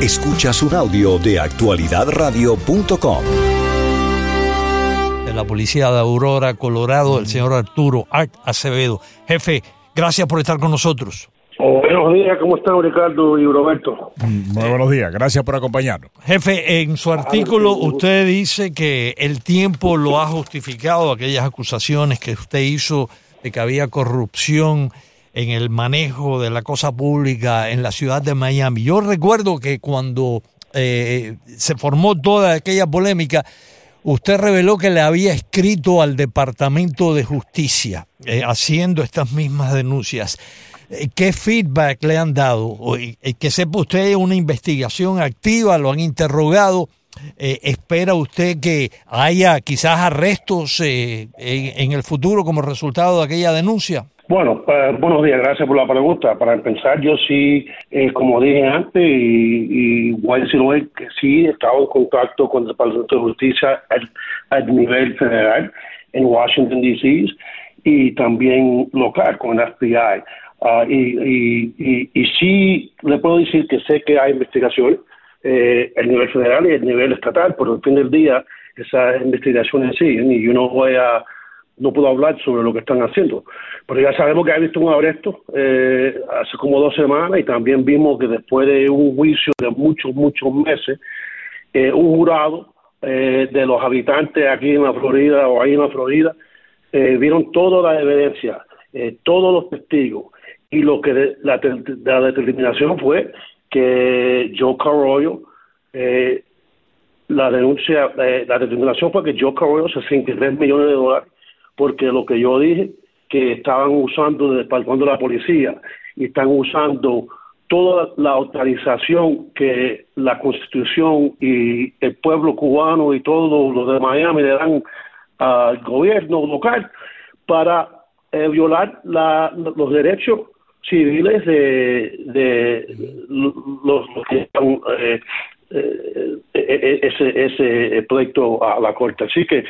Escuchas un audio de actualidadradio.com. De la policía de Aurora, Colorado, el señor Arturo Art Acevedo. Jefe, gracias por estar con nosotros. Oh, buenos días, ¿cómo están Ricardo y Roberto? Muy buenos días, gracias por acompañarnos. Jefe, en su artículo usted dice que el tiempo lo ha justificado, aquellas acusaciones que usted hizo de que había corrupción en el manejo de la cosa pública en la ciudad de Miami. Yo recuerdo que cuando eh, se formó toda aquella polémica, usted reveló que le había escrito al Departamento de Justicia eh, haciendo estas mismas denuncias. Eh, ¿Qué feedback le han dado? que sepa usted una investigación activa, lo han interrogado. ¿Espera usted que haya quizás arrestos en, en el futuro como resultado de aquella denuncia? Bueno, eh, buenos días, gracias por la pregunta. Para empezar, yo sí, eh, como dije antes, y, voy a decir hoy que sí he estado en contacto con el Departamento de Justicia al, nivel federal en Washington, D.C. y también local con el FBI. Ah, y, y, y, sí le puedo decir que sé que hay investigación eh, el nivel federal y el nivel estatal, pero al fin del día esas investigaciones siguen y yo no voy a no puedo hablar sobre lo que están haciendo. Pero ya sabemos que ha visto un arresto eh, hace como dos semanas y también vimos que después de un juicio de muchos, muchos meses, eh, un jurado eh, de los habitantes aquí en la Florida o ahí en la Florida vieron toda la evidencia, todos los testigos y lo que la, determinación fue que Joe Carroyo la denuncia, la determinación fue que Joe Carroyo 63 millones de dólares porque lo que yo dije, que estaban usando desde la policía y están usando toda la autorización que la constitución y el pueblo cubano y todos los de Miami le dan al gobierno local para eh, violar los derechos civiles de, los, que están eh, eh, ese, ese proyecto a la corte. Así que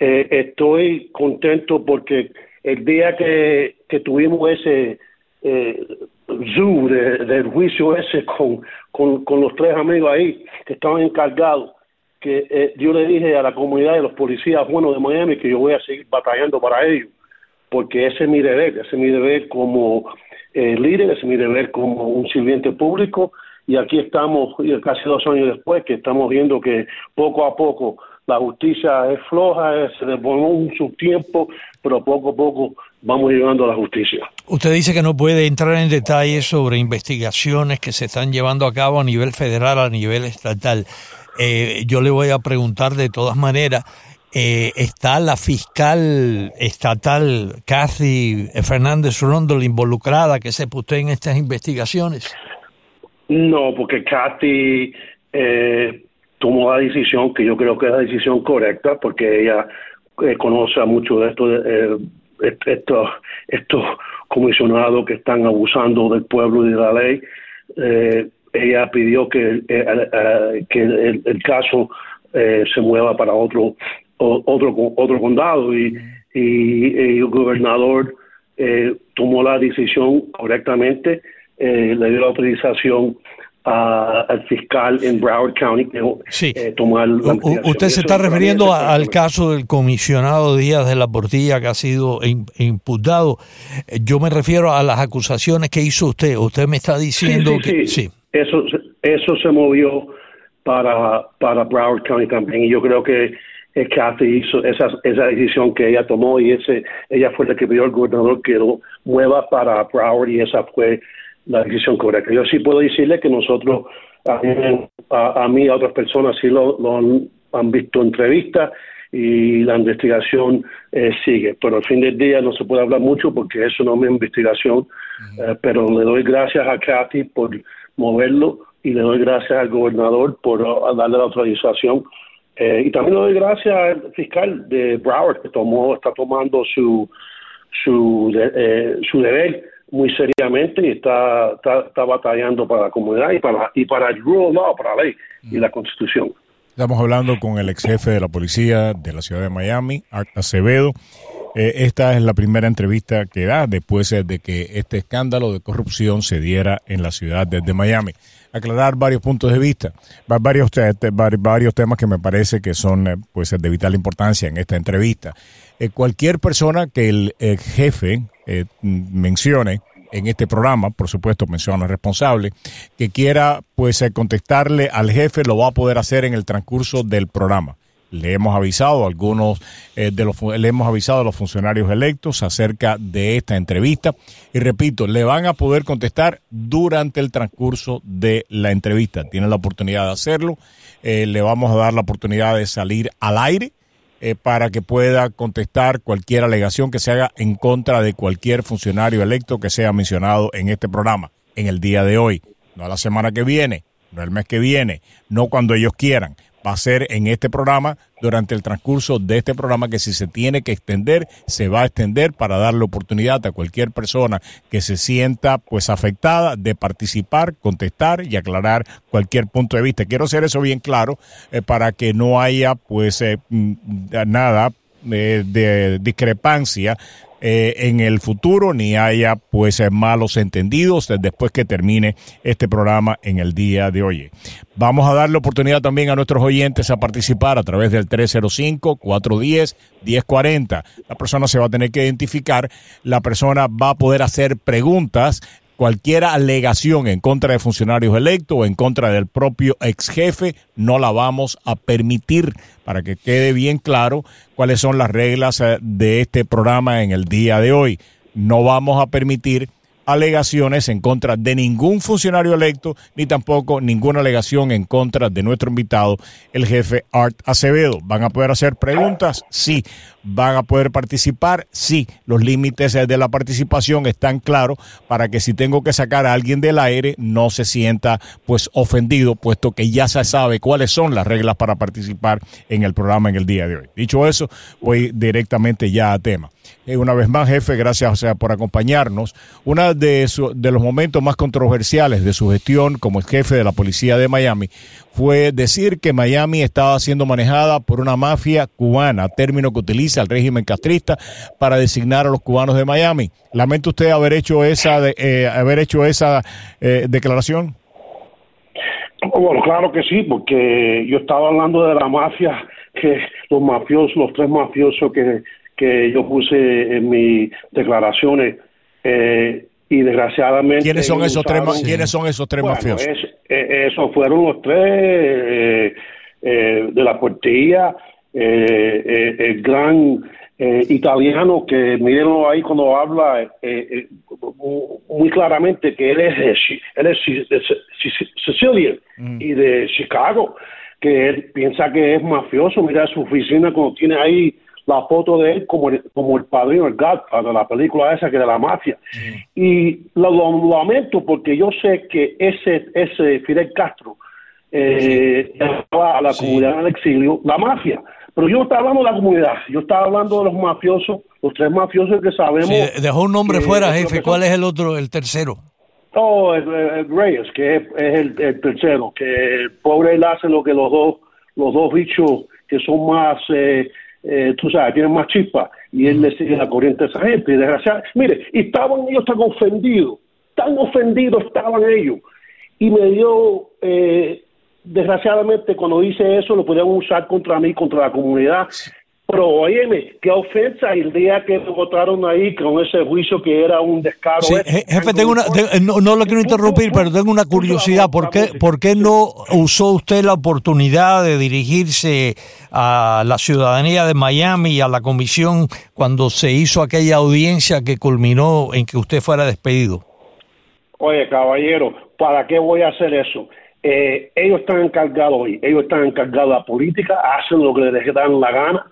eh, estoy contento porque el día que, tuvimos ese eh, zoo del juicio ese con, con, los tres amigos ahí que estaban encargados, que eh, yo le dije a la comunidad de los policías buenos de Miami que yo voy a seguir batallando para ellos, porque ese es mi deber, ese es mi deber como eh, líder, ese es mi deber como un sirviente público y aquí estamos casi dos años después que estamos viendo que poco a poco la justicia es floja, se demoró su tiempo, pero poco a poco vamos llegando a la justicia. Usted dice que no puede entrar en detalles sobre investigaciones que se están llevando a cabo a nivel federal, a nivel estatal. Eh, yo le voy a preguntar de todas maneras, eh, ¿está la fiscal estatal Kathy Fernández Rondol involucrada, que sepa usted en estas investigaciones? No, porque Kathy eh, tomó la decisión que yo creo que es la decisión correcta porque ella eh, conoce a muchos de estos eh, estos estos comisionados que están abusando del pueblo y de la ley. Eh, ella pidió que que el, caso se mueva para otro otro otro condado y, y, el gobernador tomó la decisión correctamente le dio la autorización al fiscal en Broward County sí. Eh, usted se está refiriendo al caso del comisionado Díaz de la Portilla que ha sido imputado. Eh, yo me refiero a las acusaciones que hizo usted. Usted me está diciendo que sí. Eso, eso se movió para, para Broward County también y yo creo que Kathy hizo esa, esa decisión que ella tomó y ese ella fue la que pidió al gobernador que lo mueva para Broward y esa fue la decisión correcta. Yo sí puedo decirle que nosotros, a, mí y a otras personas, sí lo, han, visto entrevistas y la investigación eh, sigue. Pero al fin del día no se puede hablar mucho porque eso no es mi investigación, eh, pero le doy gracias a Kathy por moverlo y le doy gracias al gobernador por uh, darle la autorización. Eh, y también le doy gracias al fiscal de Broward que tomó, está tomando su, su, su deber muy seriamente y está, está, batallando para la comunidad y para, y para el rule of law, para la ley y la constitución. Estamos hablando con el ex jefe de la policía de la ciudad de Miami, Art Acevedo. Eh, esta es la primera entrevista que da después de que este escándalo de corrupción se diera en la ciudad de, Miami. Aclarar varios puntos de vista, varios, varios temas que me parece que son eh, pues, de vital importancia en esta entrevista. Eh, cualquier persona que el jefe mencione en este programa, por supuesto menciona responsable, que quiera pues contestarle al jefe, lo va a poder hacer en el transcurso del programa. Le hemos avisado a algunos eh, de los le hemos avisado a los funcionarios electos acerca de esta entrevista y repito, le van a poder contestar durante el transcurso de la entrevista. Tienen la oportunidad de hacerlo. Eh, le vamos a dar la oportunidad de salir al aire eh, para que pueda contestar cualquier alegación que se haga en contra de cualquier funcionario electo que sea mencionado en este programa en el día de hoy, no la semana que viene, no el mes que viene, no cuando ellos quieran va a ser en este programa, durante el transcurso de este programa, que si se tiene que extender, se va a extender para darle oportunidad a cualquier persona que se sienta pues afectada de participar, contestar y aclarar cualquier punto de vista. Quiero hacer eso bien claro eh, para que no haya pues eh, mm, nada eh, de discrepancia eh, en el futuro ni haya pues eh, malos entendidos después que termine este programa en el día de hoy. Vamos a darle oportunidad también a nuestros oyentes a participar a través del 305-410-1040. La persona se va a tener que identificar, la persona va a poder hacer preguntas cualquier alegación en contra de funcionarios electos o en contra del propio ex jefe, no la vamos a permitir para que quede bien claro cuáles son las reglas eh, de este programa en el día de hoy. No vamos a permitir alegaciones en contra de ningún funcionario electo, ni tampoco ninguna alegación en contra de nuestro invitado, el jefe Art Acevedo. ¿Van a poder hacer preguntas? Sí. ¿Van a poder participar? Sí. Los límites de la participación están claros para que si tengo que sacar a alguien del aire no se sienta pues ofendido, puesto que ya se sabe cuáles son las reglas para participar en el programa en el día de hoy. Dicho eso, voy directamente ya a tema. Eh, una vez más, jefe, gracias por acompañarnos. Uno de, de los momentos más controversiales de su gestión como jefe de la policía de Miami fue decir que Miami estaba siendo manejada por una mafia cubana, término que utiliza el régimen castrista para designar a los cubanos de Miami. ¿Lamenta usted haber hecho esa, eh, haber hecho esa eh, declaración? Bueno, claro que sí, porque yo estaba hablando de la mafia, que los mafiosos, los tres mafiosos que que yo puse en mis declaraciones eh, y desgraciadamente quiénes son esos tres quiénes son esos tres mafiosos eh, esos fueron los tres eh, de la portilla el gran italiano que mírenlo ahí cuando habla muy claramente que él es él es de Sicilia mm. y de Chicago que él piensa que es mafioso mira su oficina cuando tiene ahí la foto de él como el, como el padrino, el de la película esa que de la mafia. Y lo, lamento porque yo sé que ese, ese Fidel Castro eh, a la comunidad en el exilio, la mafia. Pero yo no estaba hablando de la comunidad, yo estaba hablando de los mafiosos, los tres mafiosos que sabemos. dejó un nombre fuera, jefe. ¿Cuál es el otro, el tercero? Oh, el, Reyes, que es, el, tercero, que el pobre él hace lo que los dos, los dos bichos que son más eh, eh, tú sabes, tienen más chispa y él le sigue la corriente a esa gente. Y desgraciadamente, mire, y estaban ellos tan ofendidos, tan ofendidos estaban ellos. Y me dio, eh, desgraciadamente, cuando hice eso, lo podían usar contra mí, contra la comunidad. Pero óyeme, qué ofensa el día que me votaron ahí con ese juicio que era un descaro. jefe, tengo una, no, lo quiero interrumpir, pero tengo una curiosidad. ¿Por qué, ¿Por qué no usó usted la oportunidad de dirigirse a la ciudadanía de Miami y a la comisión cuando se hizo aquella audiencia que culminó en que usted fuera despedido? Oye, caballero, ¿para qué voy a hacer eso? Eh, ellos están encargados hoy, ellos están encargados de la política, hacen lo que les dan la gana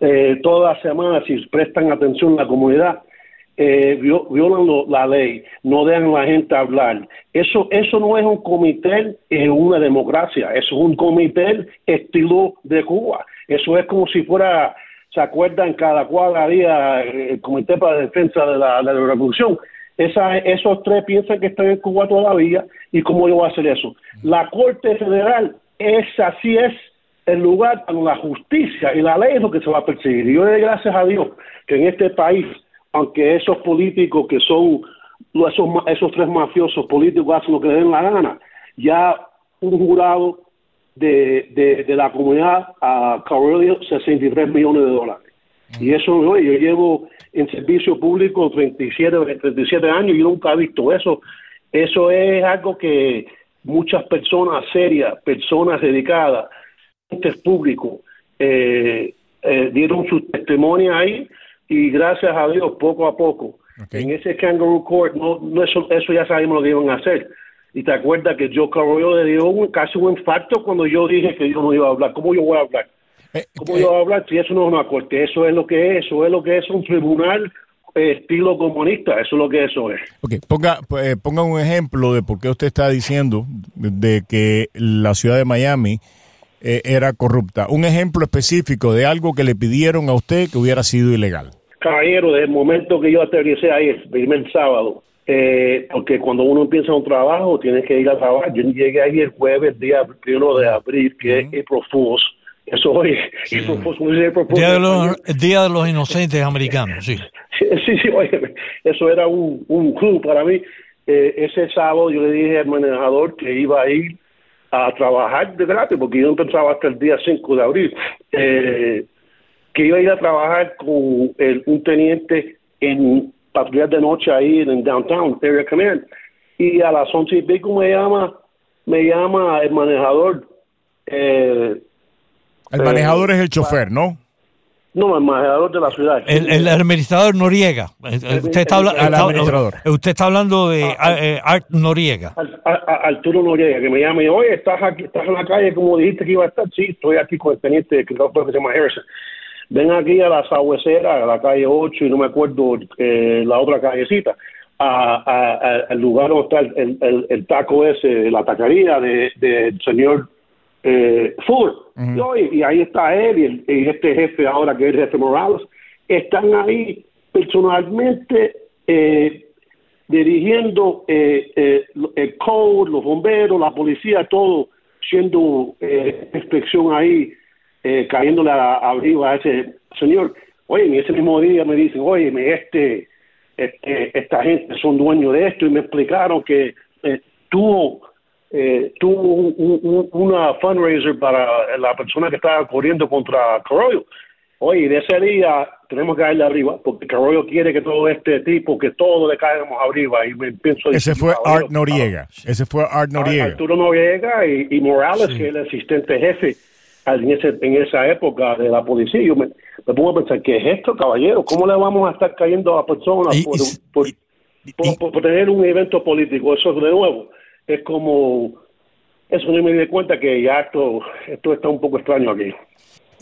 eh, todas las semanas, si prestan atención la comunidad, eh, violan la ley, no dejan a la gente hablar. Eso, eso no es un comité en una democracia, eso es un comité estilo de Cuba. Eso es como si fuera, ¿se acuerdan? Cada cuadra día el Comité para la Defensa de la, Revolución. Esa, esos tres piensan que están en Cuba todavía y cómo yo voy a hacer eso. La Corte Federal es así es el lugar donde la justicia y la ley es lo que se va a perseguir. Y yo le doy gracias a Dios que en este país, aunque esos políticos que son esos, esos tres mafiosos políticos hacen lo que les den la gana, ya un jurado de, de, la comunidad a Carolio 63 millones de dólares. Y eso, yo llevo en servicio público 37, 37 años y nunca he visto eso. Eso es algo que muchas personas serias, personas dedicadas, públicos, eh, eh, dieron su testimonio ahí y gracias a Dios, poco a poco, en ese Kangaroo Court, no, no eso, eso ya sabemos lo que iban a hacer. Y te acuerdas que yo Carollo le dio un, casi un infarto cuando yo dije que yo no iba a hablar. ¿Cómo yo voy a hablar? Eh, ¿Cómo yo voy a hablar si eso no es una corte? Eso es lo que es, eso es lo que es un tribunal estilo comunista, eso es lo que eso es. Ok, ponga, eh, ponga un ejemplo de por qué usted está diciendo de que la ciudad de Miami eh, era corrupta. Un ejemplo específico de algo que le pidieron a usted que hubiera sido ilegal. Caballero, desde el momento que yo aterricé ahí, el primer sábado, eh, porque cuando uno empieza un trabajo, tienes que ir a trabajar. Yo llegué ahí el jueves, día primero de abril, que es Fools. Eso hoy, sí. día, de los, día de los Inocentes Americanos, sí. Sí, sí, oye, eso era un, un club para mí. Eh, ese sábado yo le dije al manejador que iba a ir a trabajar de gratis, porque yo empezaba hasta el día 5 de abril, eh, que iba a ir a trabajar con el, un teniente en patrullas de noche ahí en Downtown, Area Command. Y a las once y pico me llama, me llama el manejador. Eh, el manejador es el chofer, ¿no? No, el manejador de la ciudad. El, administrador Noriega. Usted está, usted está hablando de eh, Art Noriega. Arturo Noriega, que me llama y oye, ¿estás, aquí, estás en la calle como dijiste que iba a estar. Sí, estoy aquí con el teniente que se llama Harrison. Ven aquí a la Sabuesera, a la calle 8 y no me acuerdo eh, la otra callecita, al lugar donde está el, el, taco ese, la taquería del de, señor eh, y, ahí está él y, este jefe ahora que es el jefe Morales, están ahí personalmente eh, dirigiendo eh, eh, el code, los bomberos, la policía, todo, siendo inspección ahí, cayéndole a, arriba a ese señor. Oye, en ese mismo día me dicen, oye, este, este, esta gente son dueños de esto y me explicaron que tuvo eh, tuvo un, una fundraiser para la persona que estaba corriendo contra Carollo. Oye, de ese día tenemos que darle arriba, porque Carollo quiere que todo este tipo, que todo le caigamos arriba. Y me pienso Ese fue Art Noriega. Ese fue Art Noriega. Arturo Noriega y, Morales, que es el asistente jefe en, ese, en esa época de la policía. Yo me, pongo a pensar, ¿qué es esto, caballero? ¿Cómo le vamos a estar cayendo a personas por, por, por, tener un evento político? Eso es de nuevo es como, eso no me di cuenta que ya esto, esto está un poco extraño aquí.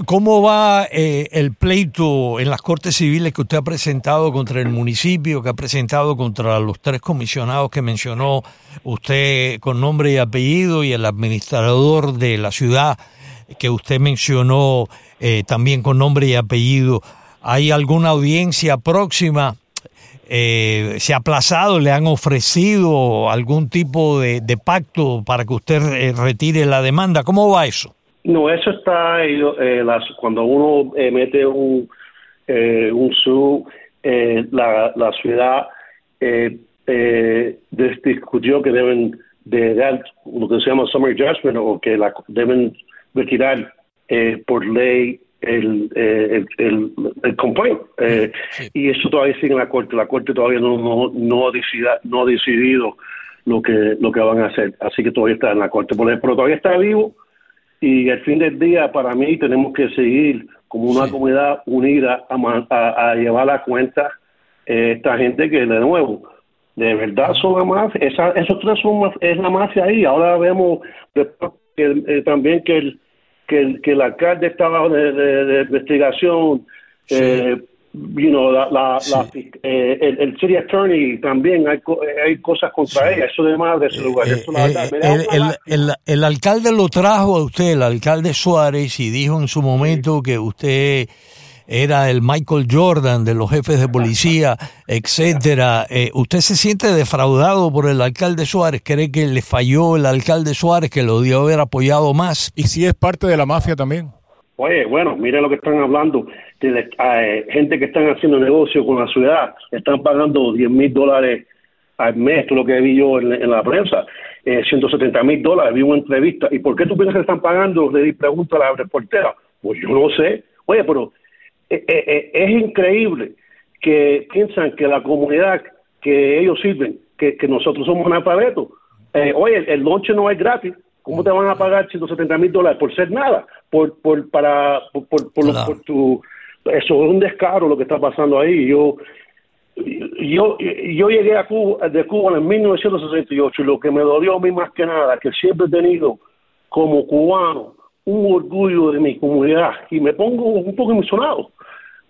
¿Cómo va eh, el pleito en las Cortes Civiles que usted ha presentado contra el municipio, que ha presentado contra los tres comisionados que mencionó usted con nombre y apellido y el administrador de la ciudad que usted mencionó eh, también con nombre y apellido? ¿Hay alguna audiencia próxima eh, se ha aplazado, le han ofrecido algún tipo de, pacto para que usted eh, retire la demanda. ¿Cómo va eso? No, eso está eh, las, cuando uno eh, mete un, un su, la, la ciudad discutió que deben de dar lo que se llama summary judgment o que la deben retirar por ley el, eh, el, el, complaint. Eh, y eso todavía sigue en la corte. La corte todavía no, no, no, ha, decidido, no ha decidido lo que, lo que van a hacer. Así que todavía está en la corte. Pero todavía está vivo y al fin del día, para mí, tenemos que seguir como una comunidad unida a, a, llevar a cuenta eh, esta gente que, de nuevo, de verdad son la mafia. Esa, esos tres son es la mafia ahí. Ahora vemos que, también que el que el, que el alcalde estaba de, de, investigación, eh, you know, la, la, eh, el, el, city attorney también hay, hay cosas contra ella, eso de más de ese eh, lugar. Eso, la el, el, el, alcalde lo trajo a usted, el alcalde Suárez, y dijo en su momento que usted era el Michael Jordan de los jefes de policía, etcétera. Eh, ¿Usted se siente defraudado por el alcalde Suárez? ¿Cree que le falló el alcalde Suárez, que lo dio haber apoyado más? ¿Y si es parte de la mafia también? Oye, bueno, mire lo que están hablando. De, eh, gente que están haciendo negocio con la ciudad, están pagando 10 mil dólares al mes, lo que vi yo en, la prensa, eh, 170 mil dólares, vi una entrevista. ¿Y por qué tú piensas que están pagando? Le di pregunta a la reportera. Pues yo no sé. Oye, pero eh, eh, eh, es increíble que piensan que la comunidad que ellos sirven, que, nosotros somos analfabetos. Eh, oye, el, el no es gratis. ¿Cómo te van a pagar 170 mil dólares por ser nada? Por, por, para, por, por, por, tu, eso es un descaro lo que está pasando ahí. Yo, yo, yo llegué a Cuba, de Cuba en 1968 y lo que me dolió a mí más que nada, que siempre he tenido como cubano un orgullo de mi comunidad y me pongo un poco emocionado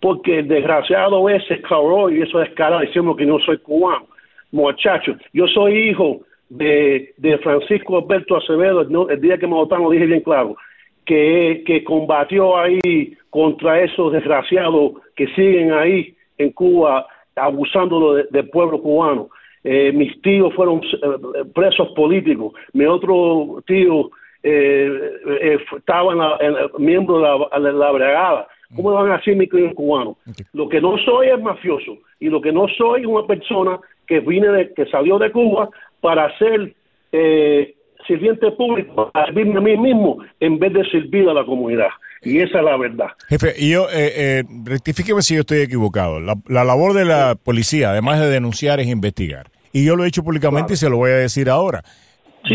porque el desgraciado ese cabrón y eso es cara diciendo que no soy cubano. Muchachos, yo soy hijo de, de Francisco Alberto Acevedo, el día que me votaron lo dije bien claro, que, que combatió ahí contra esos desgraciados que siguen ahí en Cuba abusando del pueblo cubano. Eh, mis tíos fueron eh, presos políticos, mi otro tío eh, eh estaba en miembro de la, de la brigada. ¿Cómo van a decir mi cliente cubano? Lo que no soy es mafioso y lo que no soy es una persona que vine de, que salió de Cuba para ser eh, sirviente público, a servirme a mí mismo en vez de servir a la comunidad. Y esa es la verdad. Jefe, y yo, eh, eh, rectifíqueme si yo estoy equivocado. La, labor de la policía, además de denunciar, es investigar. Y yo lo he hecho públicamente y se lo voy a decir ahora.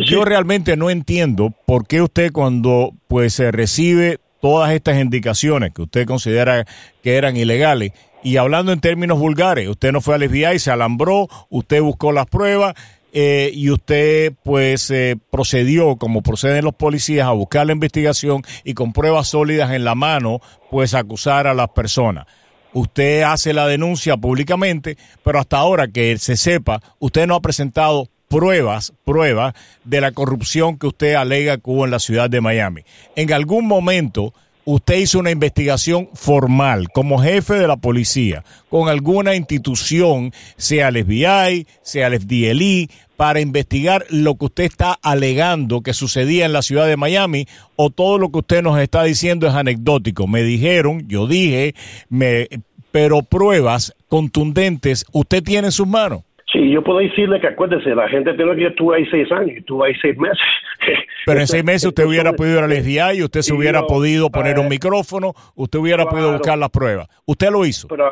yo realmente no entiendo por qué usted cuando pues se recibe todas estas indicaciones que usted considera que eran ilegales. Y hablando en términos vulgares, usted no fue al FBI, se alambró, usted buscó las pruebas eh, y usted pues eh, procedió, como proceden los policías, a buscar la investigación y con pruebas sólidas en la mano, pues acusar a las personas. Usted hace la denuncia públicamente, pero hasta ahora que se sepa, usted no ha presentado pruebas, pruebas de la corrupción que usted alega que hubo en la ciudad de Miami. En algún momento usted hizo una investigación formal como jefe de la policía con alguna institución, sea el FBI, sea el FDLE, para investigar lo que usted está alegando que sucedía en la ciudad de Miami o todo lo que usted nos está diciendo es anecdótico. Me dijeron, yo dije, me, pero pruebas contundentes usted tiene en sus manos. Sí, yo puedo decirle que acuérdese, la gente tiene que estuvo ahí seis años, estuvo ahí seis meses. Pero en seis meses usted hubiera podido ir al FBI, usted se hubiera podido poner un micrófono, usted hubiera podido buscar las pruebas. Usted lo hizo. Pero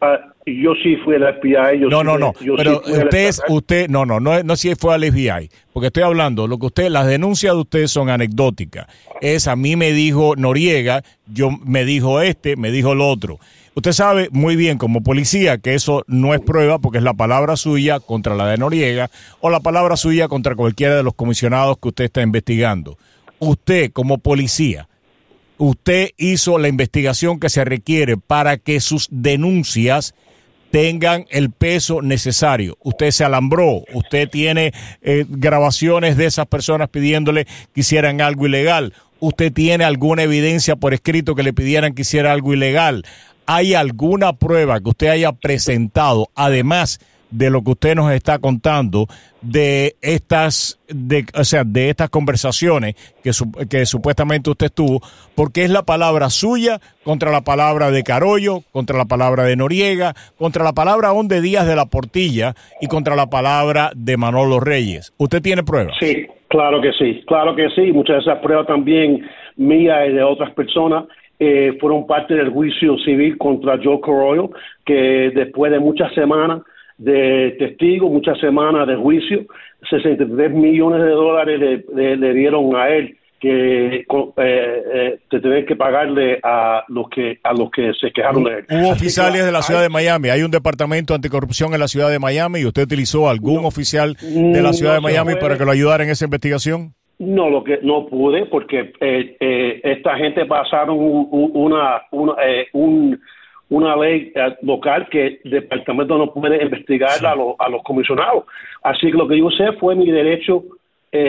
ah, yo sí fui al FBI. Yo no, no, no. pero usted es, usted, no, no, no, no si fue al FBI. Porque estoy hablando, lo que usted, las denuncias de usted son anecdóticas. Es a mí me dijo Noriega, yo me dijo este, me dijo el otro. Usted sabe muy bien como policía que eso no es prueba porque es la palabra suya contra la de Noriega o la palabra suya contra cualquiera de los comisionados que usted está investigando. Usted como policía, usted hizo la investigación que se requiere para que sus denuncias tengan el peso necesario. Usted se alambró, usted tiene eh, grabaciones de esas personas pidiéndole que hicieran algo ilegal, usted tiene alguna evidencia por escrito que le pidieran que hiciera algo ilegal. ¿Hay alguna prueba que usted haya presentado, además de lo que usted nos está contando, de estas, de, o sea, de estas conversaciones que, que supuestamente usted tuvo? Porque es la palabra suya contra la palabra de Carollo, contra la palabra de Noriega, contra la palabra de Díaz de la Portilla y contra la palabra de Manolo Reyes. ¿Usted tiene pruebas? Sí, claro que sí, claro que sí. Muchas de esas pruebas también mías y de otras personas eh, fueron parte del juicio civil contra Joe Corroyo, que después de muchas semanas de testigos, muchas semanas de juicio, 63 millones de dólares le, dieron a él que eh, eh, te que pagarle a los que a los que se quejaron de él. Hubo oficiales de la ciudad de Miami, hay un departamento anticorrupción en la ciudad de Miami y usted utilizó algún oficial de la ciudad de Miami para que lo ayudara en esa investigación. No, lo que no pude porque eh, eh, esta gente pasaron una una, eh, un, una ley local que el departamento no puede investigar a, a los comisionados. Así que lo que yo sé fue mi derecho mi,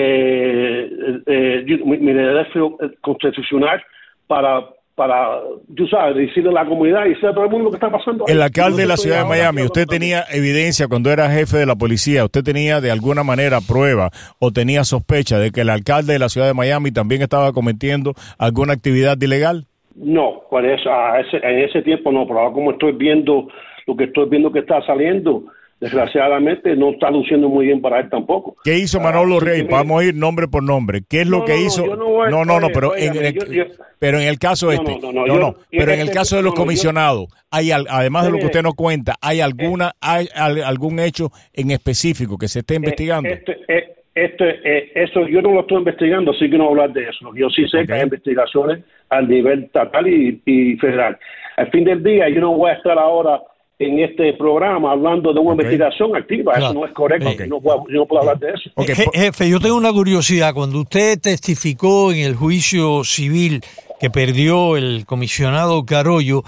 derecho constitucional para para, tú sabes, decirle a la comunidad y decirle a todo el mundo lo que está pasando. El alcalde de la ciudad de Miami, usted tenía evidencia cuando era jefe de la policía, usted tenía de alguna manera prueba o tenía sospecha de que el alcalde de la ciudad de Miami también estaba cometiendo alguna actividad ilegal. No, por eso, en ese tiempo no, pero ahora como estoy viendo lo que estoy viendo que está saliendo, desgraciadamente no está luciendo muy bien para él tampoco. ¿Qué hizo Manolo ah, Rey? Vamos a ir nombre por nombre. ¿Qué es lo que hizo? No, no, no, pero, en el, pero en el caso este, no, no, pero en el caso de los comisionados, hay además de lo que usted nos cuenta, ¿hay alguna, hay algún hecho en específico que se esté eh, investigando? Este, eh, este, eh, eso yo no lo estoy investigando, así que no voy a hablar de eso. Yo sí sé que hay investigaciones al nivel estatal y, y federal. Al fin del día, yo no voy a estar ahora en este programa hablando de una investigación activa. Eso no es correcto. No puedo, yo no puedo hablar de eso. Jefe, yo tengo una curiosidad. Cuando usted testificó en el juicio civil que perdió el comisionado Carollo,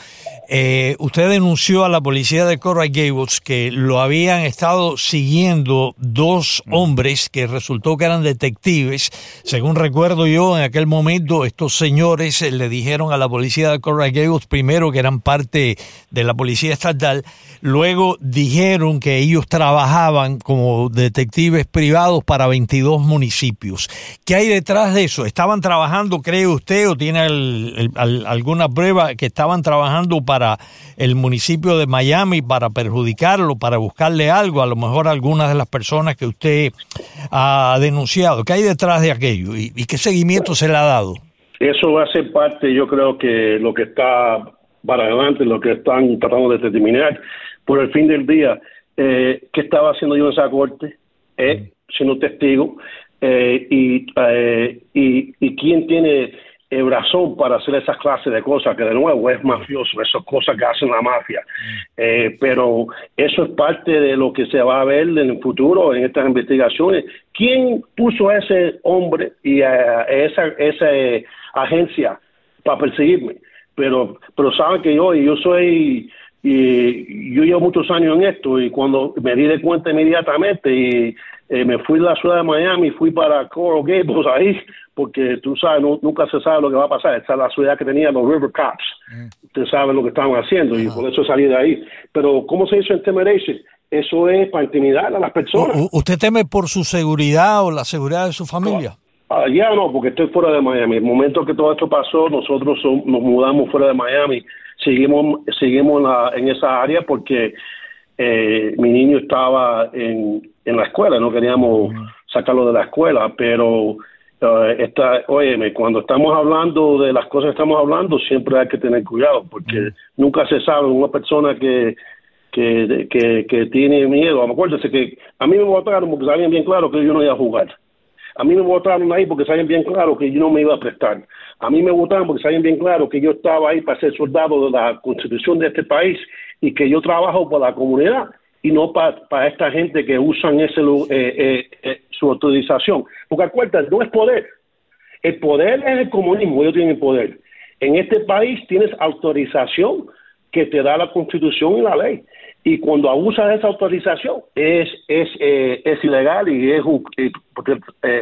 eh, usted denunció a la policía de Coral Gables que lo habían estado siguiendo dos mm. hombres que resultó que eran detectives. Según recuerdo yo, en aquel momento estos señores le dijeron a la policía de Coral Gables primero que eran parte de la policía estatal, luego dijeron que ellos trabajaban como detectives privados para 22 municipios. ¿Qué hay detrás de eso? ¿Estaban trabajando, cree usted, o tiene alguna prueba que estaban trabajando para el municipio de Miami para perjudicarlo, para buscarle algo, a lo mejor algunas de las personas que usted ha denunciado. ¿Qué hay detrás de aquello y, qué seguimiento se le ha dado? Eso va a ser parte, yo creo que lo que está para adelante, lo que están tratando de determinar por el fin del día. Eh, ¿Qué estaba haciendo yo en esa corte? Eh, siendo testigo. Eh, y, eh, y, y quién tiene el razón para hacer esas clases de cosas, que de nuevo es mafioso, esas cosas que hacen la mafia. Eh, pero eso es parte de lo que se va a ver en el futuro en estas investigaciones. ¿Quién puso a ese hombre y a esa, esa agencia para perseguirme? Pero, pero saben que yo, yo soy y yo llevo muchos años en esto y cuando me di de cuenta inmediatamente y eh, me fui de la ciudad de Miami, fui para Coral Gables ahí, porque tú sabes, nunca se sabe lo que va a pasar. Esta es la ciudad que tenía los River Cops. Mm. Usted sabe lo que estaban haciendo y por eso salí de ahí. Pero, ¿cómo se hizo intimidation? Eso es para intimidar a las personas. ¿Usted teme por su seguridad o la seguridad de su familia? Ah, ya no, porque estoy fuera de Miami. El momento que todo esto pasó, nosotros nos mudamos fuera de Miami. Seguimos, seguimos en, en esa área porque eh, mi niño estaba en, en la escuela, no queríamos sacarlo de la escuela, pero uh, está, óyeme, cuando estamos hablando de las cosas que estamos hablando, siempre hay que tener cuidado, porque nunca se sabe una persona que que, que, que tiene miedo. Acuérdese que a mí me votaron porque sabían bien claro que yo no iba a jugar. A mí me votaron ahí porque sabían bien claro que yo no me iba a prestar. A mí me votaron porque sabían bien claro que yo estaba ahí para ser soldado de la constitución de este país y que yo trabajo por la comunidad y no para esta gente que usan ese, eh, eh, eh, su autorización. Porque acuérdate, no es poder. El poder es el comunismo, ellos tienen poder. En este país tienes autorización que te da la constitución y la ley. Y cuando abusas de esa autorización es, es, es ilegal y es un,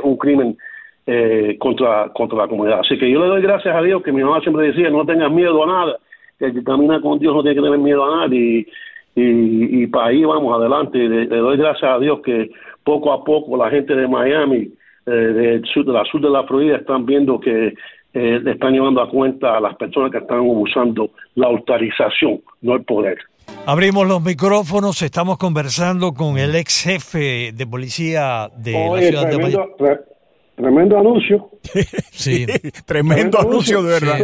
un crimen contra, contra la comunidad. Así que yo le doy gracias a Dios que mi mamá siempre decía, no tengas miedo a nada, el que camina con Dios no tiene que tener miedo a nadie y, y para ahí vamos adelante. Le, doy gracias a Dios que poco a poco la gente de Miami, eh, del sur, de la sur de la Florida, están viendo que eh, le están llevando a cuenta a las personas que están usando la autorización, no el poder. Abrimos los micrófonos, estamos conversando con el ex jefe de policía de la ciudad de Miami. Tremendo anuncio. sí, tremendo, anuncio, de verdad.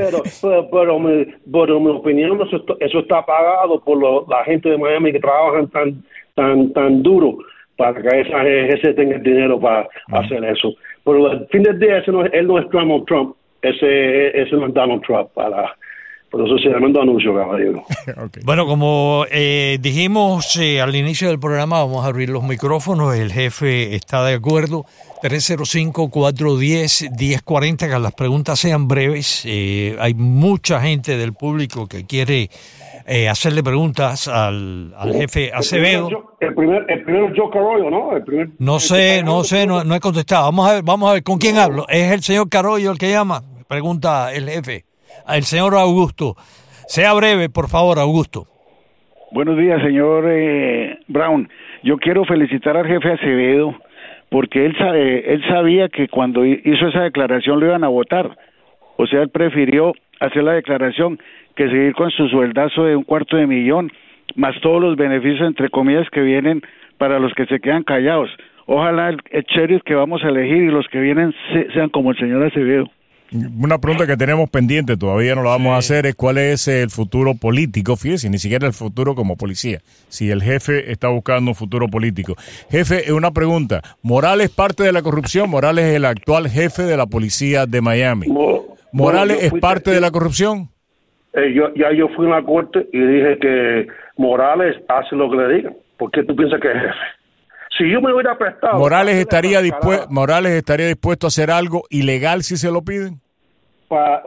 Pero, pero, mi, mi, opinión, eso, está pagado por la gente de Miami que trabajan tan tan tan duro para que esa ese tenga el dinero para hacer eso. Pero al fin del día, ese no, él no es Donald Trump, ese, ese no es Donald Trump. Para, por eso se anuncio, caballero. Bueno, como eh, dijimos eh, al inicio del programa, vamos a abrir los micrófonos. El jefe está de acuerdo 305-410-1040, que las preguntas sean breves. Eh, hay mucha gente del público que quiere eh, hacerle preguntas al, jefe Acevedo. El primero, el primero Joe Carollo, ¿no? no sé, no sé, no, no, he contestado. Vamos a ver, vamos a ver con quién hablo. ¿Es el señor Carollo el que llama? Pregunta el jefe. El señor Augusto. Sea breve, por favor, Augusto. Buenos días, señor eh, Brown. Yo quiero felicitar al jefe Acevedo porque él, sabe, él sabía que cuando hizo esa declaración lo iban a votar. O sea, él prefirió hacer la declaración que seguir con su sueldazo de un cuarto de millón, más todos los beneficios, entre comillas, que vienen para los que se quedan callados. Ojalá el, el que vamos a elegir y los que vienen sean como el señor Acevedo. Una pregunta que tenemos pendiente, todavía no la vamos a hacer, es cuál es el futuro político, fíjese, ni siquiera el futuro como policía, si el jefe está buscando un futuro político. Jefe, una pregunta, ¿Morales parte de la corrupción? Morales es el actual jefe de la policía de Miami. ¿Morales es parte de la corrupción? Eh, yo, ya yo fui a la corte y dije que Morales hace lo que le digan. ¿Por qué tú piensas que es jefe? Si yo me hubiera prestado... ¿Morales estaría, dispuesto, ¿Morales estaría dispuesto a hacer algo ilegal si se lo piden?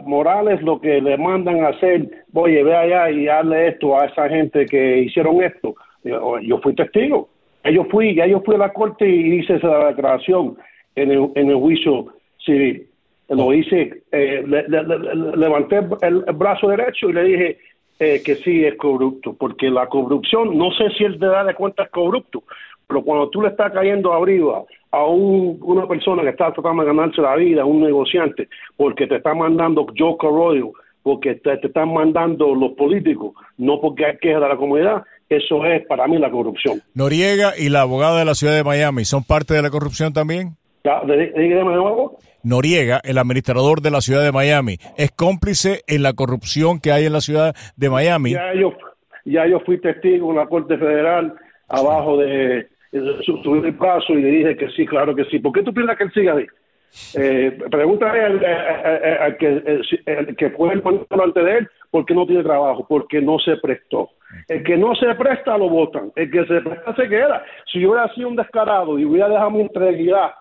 Morales lo que le mandan a hacer, oye, ve allá y hazle esto a esa gente que hicieron esto. Yo, fui testigo. Yo fui, ya yo fui a la corte y hice esa declaración en el, en el juicio civil. Lo hice, eh, levanté el, brazo derecho y le dije eh, que sí es corrupto, porque la corrupción, no sé si él te da de cuenta es corrupto, pero cuando tú le estás cayendo arriba a un, una persona que está tratando de ganarse la vida, un negociante, porque te está mandando Joe Carroyo, porque te, están mandando los políticos, no porque hay quejas de la comunidad, eso es para mí la corrupción. Noriega y la abogada de la ciudad de Miami, ¿son parte de la corrupción también? Noriega, el administrador de la ciudad de Miami, es cómplice en la corrupción que hay en la ciudad de Miami. Ya yo, ya yo fui testigo en la Corte Federal abajo de, subir el paso y le dije que sí, claro que sí. ¿Por qué tú piensas que él siga ahí? Eh, pregúntale al, que, el, que fue el ante de él por qué no tiene trabajo, porque no se prestó. El que no se presta lo votan, el que se presta se queda. Si yo hubiera sido un descarado y hubiera dejado mi integridad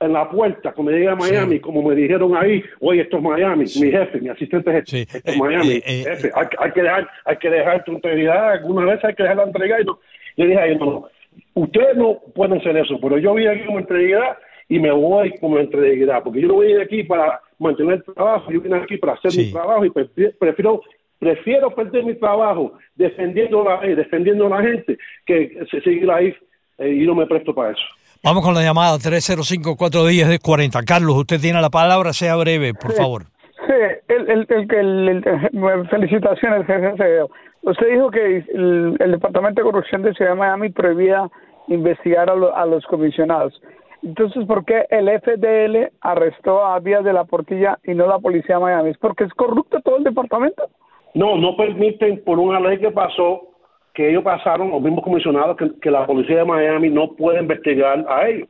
en la puerta, como me a Miami, como me dijeron ahí, oye, esto es Miami, mi jefe, mi asistente jefe, esto es eh, Miami, eh, eh, jefe, hay, que dejar, hay que dejar tu integridad, alguna vez hay que dejar la entrega y no. Yo dije ahí, no, ustedes no pueden hacer eso, pero yo vine aquí como integridad y me voy como integridad, porque yo no voy aquí para mantener el trabajo, yo vine aquí para hacer mi trabajo y prefiero prefiero perder mi trabajo defendiendo la defendiendo a la gente que seguir ahí y no me presto para eso. Vamos con la llamada 305-410-40. Carlos, usted tiene la palabra, sea breve, por favor. Sí, el, el, el, felicitaciones, jefe Usted dijo que el, Departamento de Corrupción de Ciudad de Miami prohibía investigar a, los comisionados. Entonces, ¿por qué el FDL arrestó a Díaz de la Portilla y no la Policía de Miami? ¿Es porque es corrupto todo el departamento? No, no permiten por una ley que pasó que ellos pasaron, los mismos comisionados, que, la policía de Miami no puede investigar a ellos.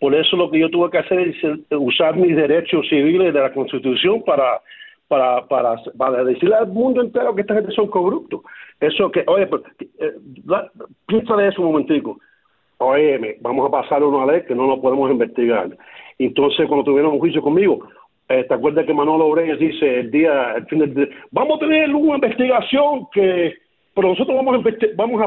Por eso lo que yo tuve que hacer es usar mis derechos civiles de la Constitución para para, para, para decirle al mundo entero que esta gente son corruptos. Eso que, oye, eh, piensa de eso un momentico. Oye, vamos a pasar una ley que no lo podemos investigar. Entonces, cuando tuvieron un juicio conmigo, eh, ¿te acuerdas que Manolo Obreñas dice el día, el fin del, vamos a tener una investigación que pero nosotros vamos a, vamos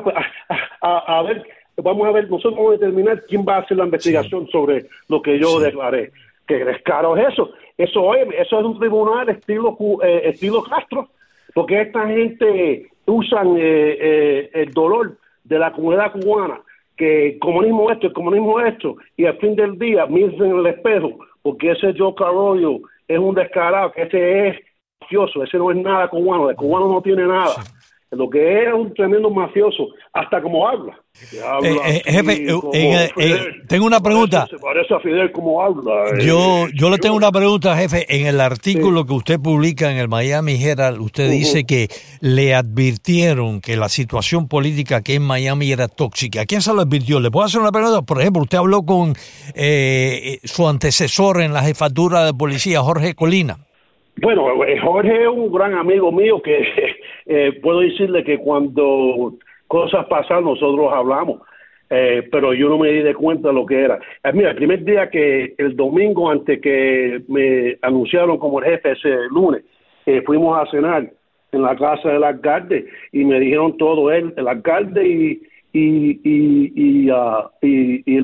a, a, ver, vamos a ver, nosotros vamos a determinar quién va a hacer la investigación sobre lo que yo declaré. Que es caro es eso. Eso, eso es un tribunal estilo, eh, estilo Castro, porque esta gente usan eh, eh, el dolor de la comunidad cubana, que el comunismo esto, el comunismo esto, y al fin del día miren en el espejo, porque ese Joe Carollo es un descarado, que ese es mafioso, ese no es nada cubano, el cubano no tiene nada lo que es un tremendo mafioso, hasta como habla. Eh, eh, jefe, eh, tengo una pregunta. Se parece a Fidel como habla. Yo, yo le tengo una pregunta, jefe. En el artículo que usted publica en el Miami Herald, usted dice que le advirtieron que la situación política aquí en Miami era tóxica. ¿A quién se lo advirtió? ¿Le puedo hacer una pregunta? Por ejemplo, usted habló con su antecesor en la jefatura de policía, Jorge Colina. Bueno, Jorge es un gran amigo mío que eh, puedo decirle que cuando cosas pasan nosotros hablamos, eh, pero yo no me di de cuenta de lo que era. Eh, mira, el primer día que el domingo antes que me anunciaron como el jefe ese lunes, fuimos a cenar en la casa del alcalde y me dijeron todo él, el alcalde y y y y, uh, y,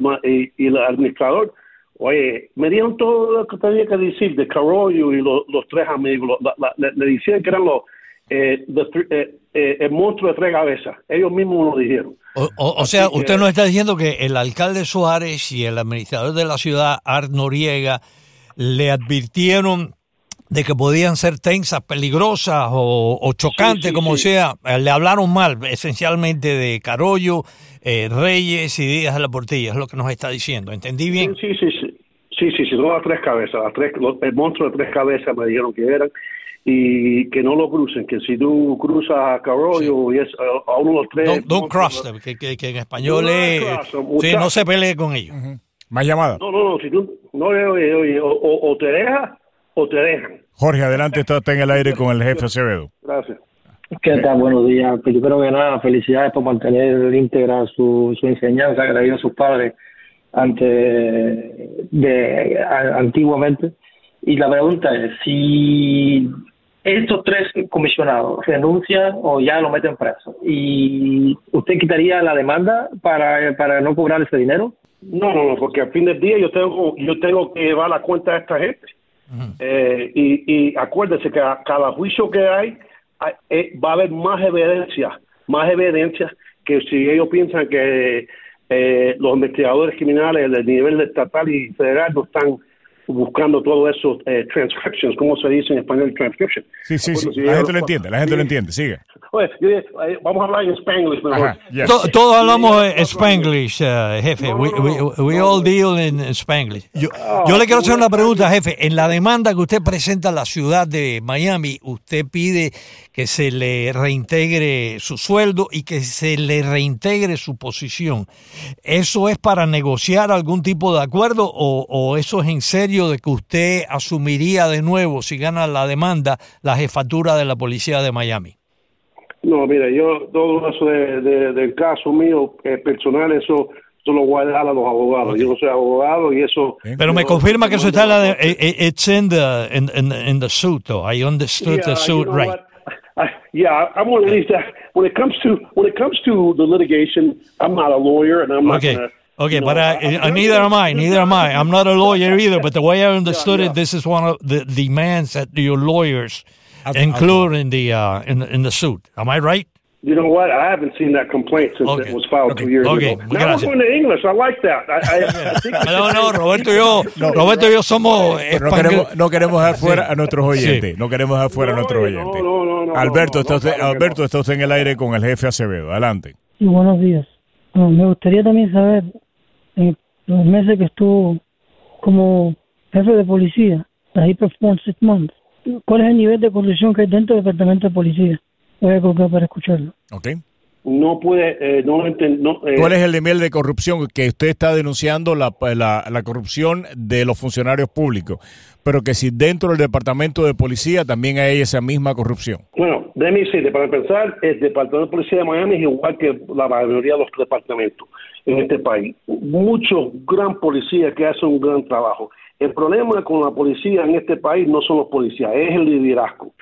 el, administrador Oye, me dieron todo lo que tenía que decir de Carollo y los, los tres amigos. Lo- la- le, le decían que eran los eh, eh, eh, el monstruo de tres cabezas. Ellos mismos lo dijeron. O, o- o sea, que- usted nos está diciendo que el alcalde Suárez y el administrador de la ciudad, Art Noriega, le advirtieron de que podían ser tensas, peligrosas o, o chocantes, Sí, sí, como sí. sea. Eh, Le hablaron mal, esencialmente, de Carollo, eh, Reyes y Díaz de la Portilla, es lo que nos está diciendo. ¿Entendí bien? Sí, sí, sí. Sí, sí, sí, no las tres cabezas. Las tres, los- el monstruo de tres cabezas me dijeron que eran. Y que no lo crucen, que si tú cruzas a Carollo y es a, a uno de los tres. Don't, don't monstruos- cross them, que, que- que en español No es... cross them, Sí, no se pelee con ellos. Más llamadas. No, no, no, si tú. No, oye, oye, o, o- o te dejas o te dejan. Jorge, adelante, está en el aire con el jefe Acevedo. Gracias. ¿Qué tal? Buenos días. Pues yo creo que nada, felicidades por mantener íntegra su, su enseñanza que le dio a sus padres ante, de, a- antiguamente. Y la pregunta es, si estos tres comisionados renuncian o ya lo meten preso, ¿y usted quitaría la demanda para, para no cobrar ese dinero? No, no, no, porque al fin del día yo tengo, yo tengo que llevar la cuenta a esta gente. Eh, y, y acuérdese que a cada juicio que hay, hay- eh, va a haber más evidencia, más evidencia que si ellos piensan que eh, los investigadores criminales del nivel estatal y federal no están buscando todo eso, eh, transcriptions, ¿cómo se dice en español transcription? Sí, sí, sí. Acuérdese, La gente lo entiende, la gente lo entiende. Sigue. Oye, yo eh, vamos a hablar en Spanglish mejor. Ajá, yes. To- Todos hablamos eh, Spanglish, eh, jefe. No, We, no, no. we- we all deal in Spanglish. Yo, yo le quiero hacer una pregunta, jefe. En la demanda que usted presenta a la ciudad de Miami, usted pide que se le reintegre su sueldo y que se le reintegre su posición. ¿Eso es para negociar algún tipo de acuerdo o, o eso es en serio de que usted asumiría de nuevo, si gana la demanda, la jefatura de la policía de Miami? No, mira, yo todo eso de, de- del caso mío eh, personal, eso, eso lo voy a dejar a los abogados. Yo no soy abogado y eso... Pero me confirma que eso está en la de, Yeah, eh, eh, it's in the, in, in, in the suit, though. I understood the you suit know right. what? I, yeah, I'm one of these that when it comes to when it comes to the litigation, I'm not a lawyer and I'm not Okay. gonna, Okay, you know, but I, I- uh, neither am I. Neither am I. I'm not a lawyer either. But the way I understood yeah. it, this is one of the demands that your lawyers Okay, include in the uh, in, in the suit. Am I right? You know what? I haven't seen that complaint since Okay. it was filed Okay. two years Okay. ago. Now Gracias. we're going to English. I like that. I, I, I think No, no, Roberto y yo, Roberto y yo somos no queremos, no queremos dejar fuera a nuestros oyentes. Sí. No queremos dejar fuera a No, nuestros no, oyentes. no, no, no, Alberto, no, está no, usted, Alberto, no. está usted en el aire con el jefe Acevedo. Adelante. Sí, buenos días. Me gustaría también saber, los meses que estuvo como jefe de policía, ahí performed six months, ¿cuál es el nivel de corrupción que hay dentro del departamento de policía? Voy a colgar para escucharlo. ¿Ok? no puede, eh, no, no eh, ¿Cuál es el nivel de corrupción que usted está denunciando la, la, la corrupción de los funcionarios públicos? Pero que si dentro del departamento de policía también hay esa misma corrupción. Bueno, déjeme decirle, para empezar, el Departamento de Policía de Miami es igual que la mayoría de los departamentos en este país. Muchos gran policías que hacen un gran trabajo. El problema con la policía en este país no son los policías, es el liderazgo.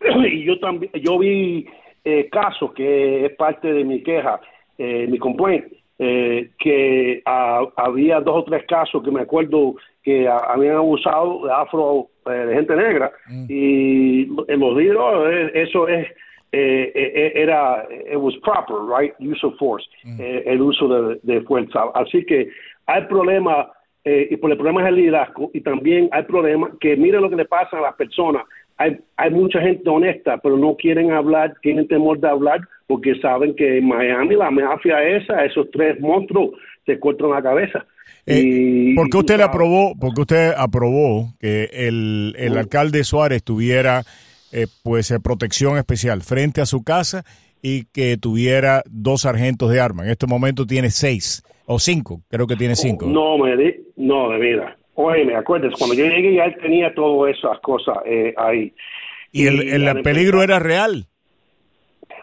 Y yo también, yo vi eh, casos que es parte de mi queja, eh, mi complaint, eh, que había dos o tres casos que me acuerdo que habían abusado de afro, eh, de gente negra, y en los libros eh, eso es eh, eh, era it was proper right use of force eh, el uso de, de fuerza. Así que hay problemas eh, y por el problema es el liderazgo y también hay problemas que mire lo que le pasa a las personas. Hay, hay mucha gente honesta pero no quieren hablar tienen temor de hablar porque saben que en Miami la mafia esa esos tres monstruos se cortan la cabeza Eh, y, ¿Por qué y usted le aprobó, porque usted aprobó que el, el alcalde Suárez tuviera eh, pues eh, protección especial frente a su casa y que tuviera dos sargentos de arma? En este momento tiene seis o cinco, creo que tiene cinco. No, me di, no, de vida. Oye, me acuerdas, cuando yo llegué ya él tenía todas esas cosas eh, ahí. y el, el la peligro era real.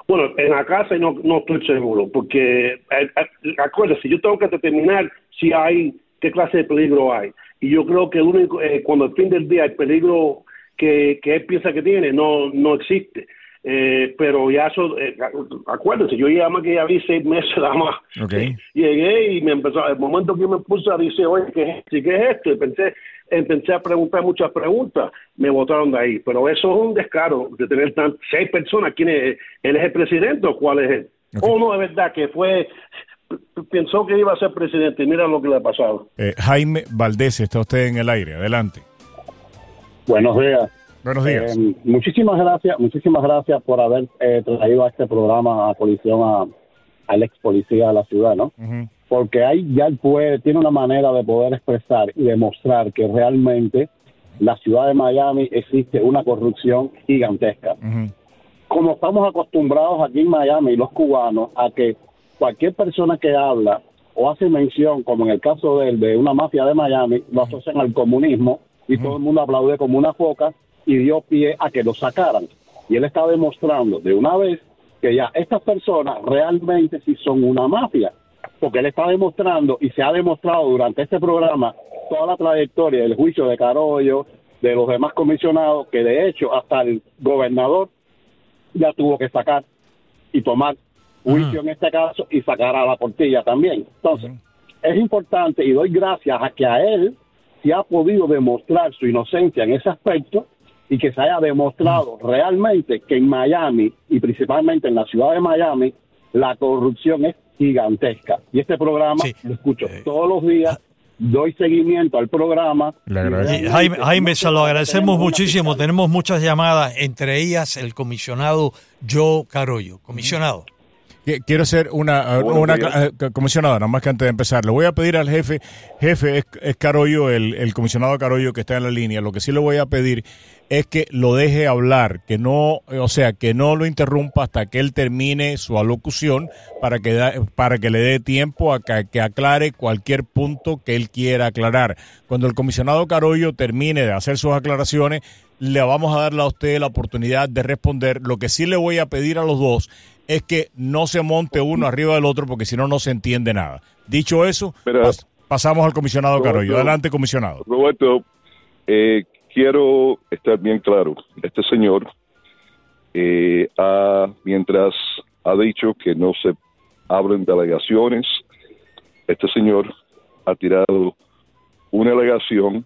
Bueno, en la casa no, no estoy seguro, porque eh, eh, acuérdese, yo tengo que determinar si hay, qué clase de peligro hay. Y yo creo que el único, eh, cuando al fin del día el peligro que, que él piensa que tiene no, no existe. Eh, pero ya eso, eh, acuérdense, yo ya más que ya vi seis meses nada más. Llegué y me empezó, el momento que me puse a decir, oye, ¿qué, ¿qué es esto? Y pensé, empecé a preguntar muchas preguntas, me votaron de ahí. Pero eso es un descaro de tener tan, seis personas. ¿Quién es? ¿Él es el presidente o cuál es él? O no, de verdad, que fue pensó que iba a ser presidente y mira lo que le ha pasado. Eh, Jaime Valdés, está usted en el aire, adelante. Buenos días. Buenos días. Eh, muchísimas gracias, muchísimas gracias por haber eh, traído a este programa a policía, a, al ex policía de la ciudad, ¿no? Porque ahí ya él puede, tiene una manera de poder expresar y demostrar que realmente la ciudad de Miami existe una corrupción gigantesca. Como estamos acostumbrados aquí en Miami, los cubanos, a que cualquier persona que habla o hace mención, como en el caso de él, de una mafia de Miami, lo asocian al comunismo y todo el mundo aplaude como una foca y dio pie a que lo sacaran. Y él está demostrando de una vez que ya estas personas realmente sí son una mafia, porque él está demostrando y se ha demostrado durante este programa toda la trayectoria del juicio de Carollo, de los demás comisionados, que de hecho hasta el gobernador ya tuvo que sacar y tomar juicio en este caso y sacar a la portilla también. Entonces, es importante y doy gracias a que a él se ha podido demostrar su inocencia en ese aspecto y que se haya demostrado realmente que en Miami y principalmente en la ciudad de Miami la corrupción es gigantesca. Y este programa lo escucho eh, todos los días doy seguimiento al programa. Jaime, Jaime, se lo agradecemos muchísimo. Tenemos muchas llamadas, entre ellas el comisionado Joe Carollo. Comisionado. Quiero ser una, una eh, comisionada, nada más que antes de empezar. Le voy a pedir al jefe, jefe es, Carollo, el, el, comisionado Carollo que está en la línea. Lo que sí le voy a pedir es que lo deje hablar, que no, o sea, que no lo interrumpa hasta que él termine su alocución para que, para que le dé tiempo a que, que, aclare cualquier punto que él quiera aclarar. Cuando el comisionado Carollo termine de hacer sus aclaraciones, le vamos a darle a usted la oportunidad de responder. Lo que sí le voy a pedir a los dos es que no se monte uno arriba del otro porque si no, no se entiende nada. Dicho eso, pasamos al comisionado Carollo. Adelante, comisionado. Roberto, eh, quiero estar bien claro. Este señor, eh, mientras ha dicho que no se abren delegaciones, este señor ha tirado una alegación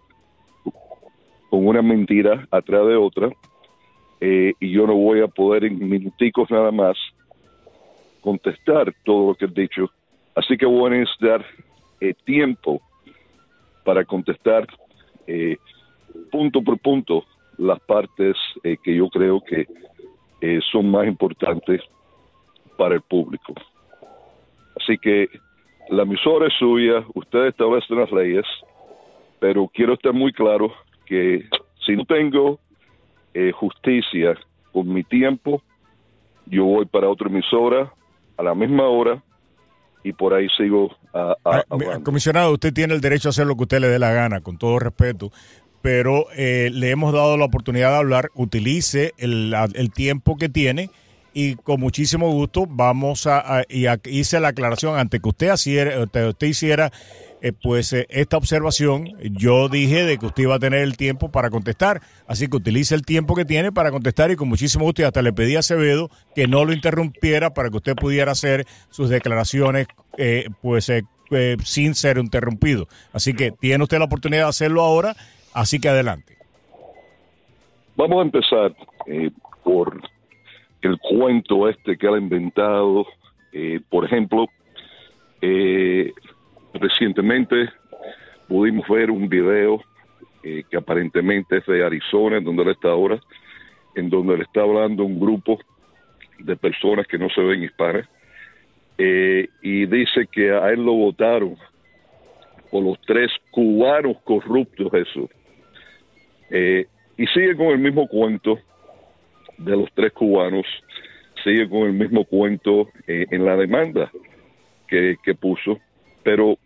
con una mentira atrás de otra eh, y yo no voy a poder en minuticos nada más contestar todo lo que he dicho. Así que voy a necesitar eh, tiempo para contestar eh, punto por punto las partes eh, que yo creo que son más importantes para el público. Así que la emisora es suya, ustedes establecen las leyes, pero quiero estar muy claro que si no tengo justicia con mi tiempo, yo voy para otra emisora a la misma hora y por ahí sigo a, ah, Comisionado, usted tiene el derecho a hacer lo que usted le dé la gana, con todo respeto, pero eh, le hemos dado la oportunidad de hablar, utilice el, el tiempo que tiene y con muchísimo gusto vamos a, y hice la aclaración antes que usted, usted hiciera eh, pues eh, esta observación, yo dije de que usted iba a tener el tiempo para contestar, así que utilice el tiempo que tiene para contestar y con muchísimo gusto y hasta le pedí a Acevedo que no lo interrumpiera para que usted pudiera hacer sus declaraciones eh, pues sin ser interrumpido. Así que tiene usted la oportunidad de hacerlo ahora, así que adelante. Vamos a empezar por el cuento este que ha inventado, por ejemplo, eh, Recientemente pudimos ver un video eh, que aparentemente es de Arizona, en donde él está ahora, en donde le está hablando un grupo de personas que no se ven hispanas, eh, y dice que a él lo votaron por los tres cubanos corruptos, eso. Eh, y sigue con el mismo cuento de los tres cubanos, sigue con el mismo cuento en la demanda que, que puso, pero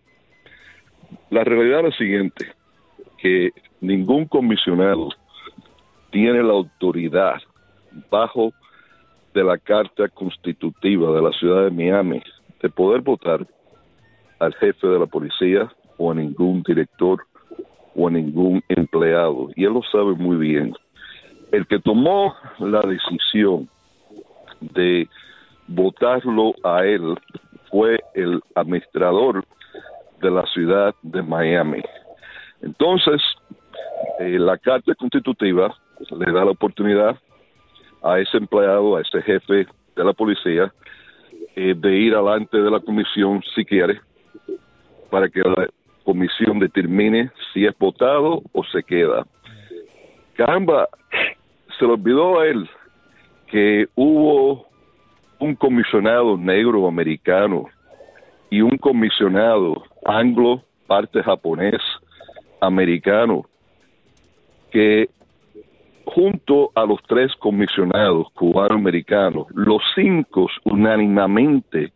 la realidad es la siguiente, que ningún comisionado tiene la autoridad bajo de la Carta Constitutiva de la Ciudad de Miami de poder votar al jefe de la policía o a ningún director o a ningún empleado. Y él lo sabe muy bien. El que tomó la decisión de votarlo a él fue el administrador de la ciudad de Miami. Entonces, eh, la Carta Constitutiva le da la oportunidad a ese empleado, a ese jefe de la policía, eh, de ir adelante de la comisión si quiere, para que la comisión determine si es votado o se queda. Caramba, se le olvidó a él que hubo un comisionado negro americano y un comisionado anglo, parte japonés, americano, que junto a los tres comisionados cubano-americanos, los cinco unánimamente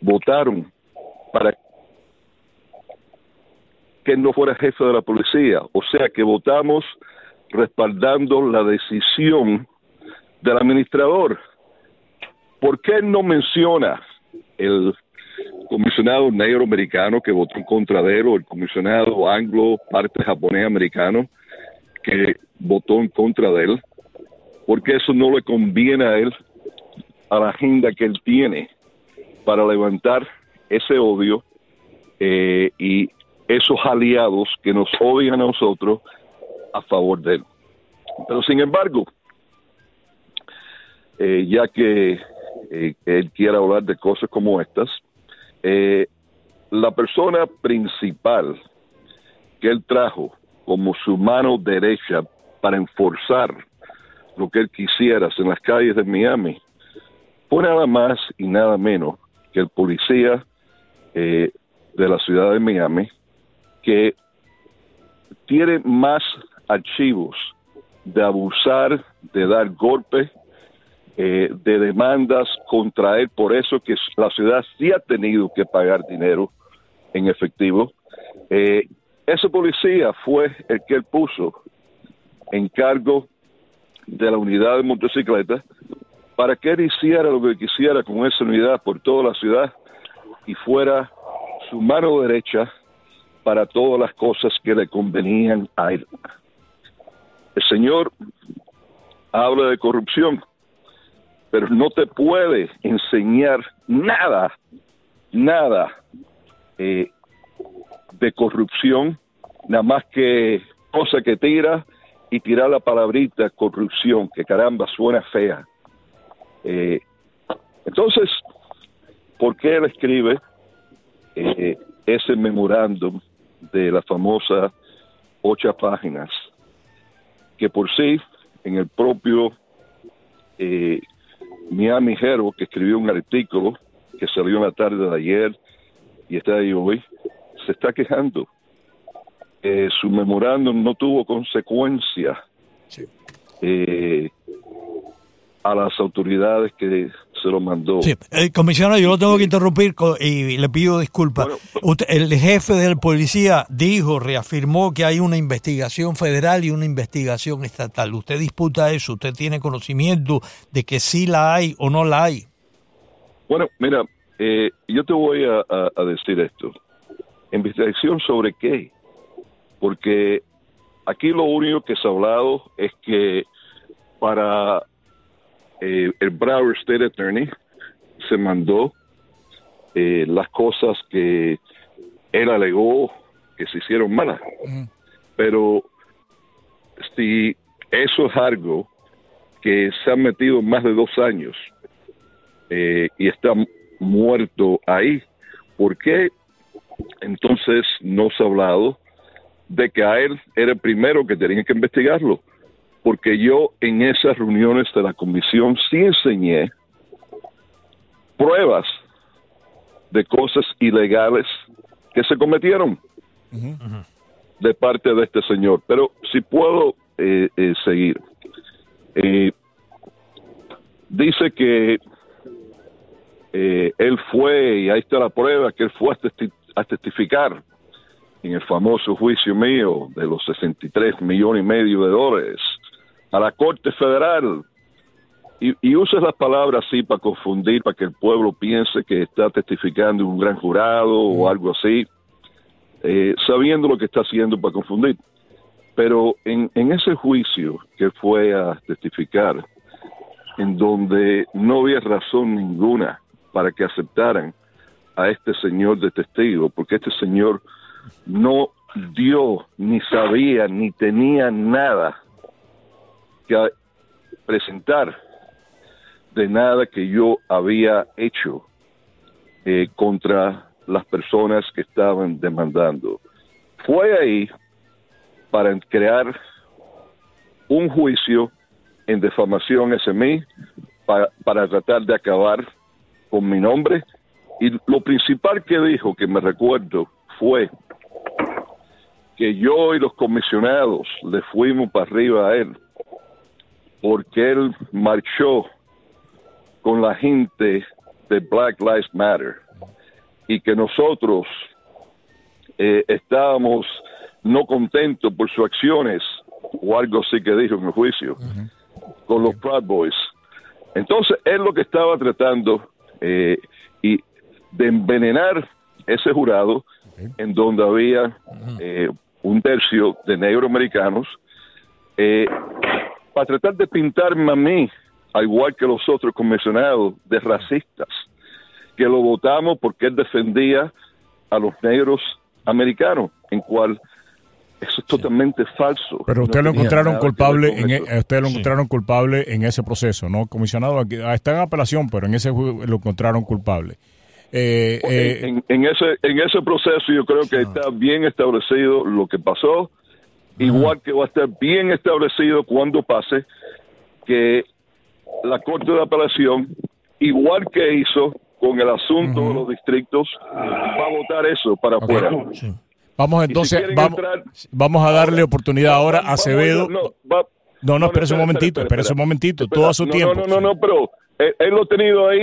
votaron para que no fuera jefe de la policía. O sea que votamos respaldando la decisión del administrador. ¿Por qué no menciona el comisionado negro americano que votó en contra de él o el comisionado anglo, parte japonés americano que votó en contra de él? Porque eso no le conviene a él, a la agenda que él tiene para levantar ese odio eh, y esos aliados que nos odian a nosotros a favor de él. Pero sin embargo, eh, ya que eh, él quiere hablar de cosas como estas, eh, la persona principal que él trajo como su mano derecha para enforzar lo que él quisiera en las calles de Miami fue nada más y nada menos que el policía de la ciudad de Miami que tiene más archivos de abusar, de dar golpes, eh, de demandas contra él. Por eso que la ciudad sí ha tenido que pagar dinero en efectivo. Eh, ese policía fue el que él puso en cargo de la unidad de motocicletas para que él hiciera lo que quisiera con esa unidad por toda la ciudad y fuera su mano derecha para todas las cosas que le convenían a él. El Señor habla de corrupción, pero no te puede enseñar nada, nada eh, de corrupción, nada más que cosa que tira y tirar la palabrita corrupción, que caramba suena fea. Eh, entonces, ¿por qué él escribe eh, ese memorándum de la famosa ocho páginas que por sí, en el propio Miami Herald, que escribió un artículo que salió en la tarde de ayer y está ahí hoy, se está quejando. Eh, su memorándum no tuvo consecuencia eh, a las autoridades que se lo mandó. Sí, eh, comisionado, yo lo tengo que interrumpir y le pido disculpas. el jefe del policía dijo, reafirmó que hay una investigación federal y una investigación estatal. ¿Usted disputa eso? ¿Usted tiene conocimiento de que sí la hay o no la hay? Bueno, mira, eh, yo te voy a, a decir esto. ¿Investigación sobre qué? Porque aquí lo único que se ha hablado es que para eh, el Broward State Attorney se mandó eh, las cosas que él alegó que se hicieron malas. Pero si eso es algo que se ha metido más de dos años eh, y está muerto ahí, ¿por qué entonces no se ha hablado de que a él era el primero que tenía que investigarlo? Porque yo en esas reuniones de la comisión sí enseñé pruebas de cosas ilegales que se cometieron de parte de este señor. Pero si puedo eh, eh, seguir. Eh, dice que él fue, y ahí está la prueba, que él fue a, a testificar en el famoso juicio mío de los 63 millones y medio de dólares a la Corte Federal. Y, y usas las palabras así para confundir, para que el pueblo piense que está testificando un gran jurado o algo así, eh, sabiendo lo que está haciendo para confundir. Pero en, en ese juicio que fue a testificar, en donde no había razón ninguna para que aceptaran a este señor de testigo, porque este señor no dio, ni sabía, ni tenía nada que presentar de nada que yo había hecho eh, contra las personas que estaban demandando. Fue ahí para crear un juicio en defamación ese mí para, para tratar de acabar con mi nombre. Y lo principal que dijo, que me recuerdo, fue que yo y los comisionados le fuimos para arriba a él porque él marchó con la gente de Black Lives Matter y que nosotros eh, estábamos no contentos por sus acciones o algo así que dijo en el juicio con los Proud Boys. Entonces él lo que estaba tratando eh, y de envenenar ese jurado en donde había eh, un tercio de negroamericanos eh, para tratar de pintarme a mí, al igual que los otros comisionados, de racistas, que lo votamos porque él defendía a los negros americanos, en cual eso es totalmente falso. Pero usted lo encontraron culpable, en, e, usted lo encontraron culpable en ese proceso, ¿no? Comisionado, ah, está en apelación, pero en ese lo encontraron culpable. Eh, eh, en, ese en ese proceso yo creo que está bien establecido lo que pasó, igual que va a estar bien establecido cuando pase que la Corte de Apelación, igual que hizo con el asunto de los distritos, va a votar eso para afuera. Vamos entonces, vamos, vamos a darle oportunidad ahora a Acevedo. No, no, no, espera un momentito, espera un momentito, todo a su tiempo. No, no, no, pero él, lo ha tenido ahí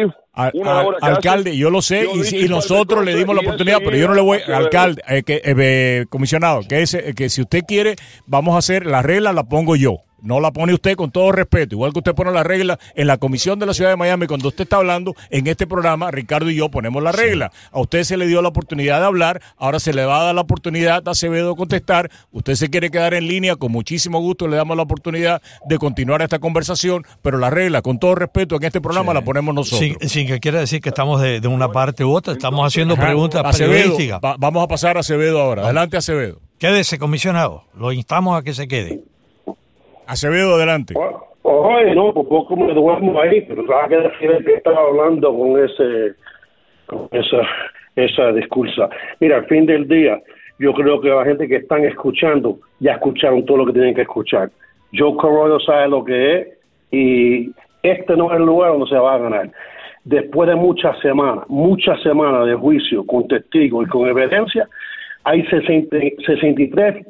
una hora Alcalde, yo lo sé y, nosotros le dimos la oportunidad, pero yo no le voy, alcalde, eh, que, eh, comisionado, que, que si usted quiere, vamos a hacer la regla, la pongo yo. No la pone usted con todo respeto, igual que usted pone la regla en la comisión de la ciudad de Miami, cuando usted está hablando en este programa, Ricardo y yo ponemos la regla. A usted se le dio la oportunidad de hablar, ahora se le va a dar la oportunidad a Acevedo contestar. Usted se quiere quedar en línea, con muchísimo gusto le damos la oportunidad de continuar esta conversación, pero la regla, con todo respeto, en este programa la ponemos nosotros. Sin, que quiera decir que estamos de, una parte u otra, estamos haciendo preguntas Acevedo, vamos a pasar a Acevedo ahora. Adelante, Acevedo. Quédese, comisionado. Lo instamos a que se quede. Acevedo, adelante. Oye, no, por poco me duermo ahí, pero sabes que decir que estaba hablando con ese, con esa, esa discursa. Mira, al fin del día, yo creo que la gente que están escuchando ya escucharon todo lo que tienen que escuchar. Joe Corroyo sabe lo que es y este no es el lugar donde se va a ganar. Después de muchas semanas, muchas semanas de juicio con testigos y con evidencia, hay 63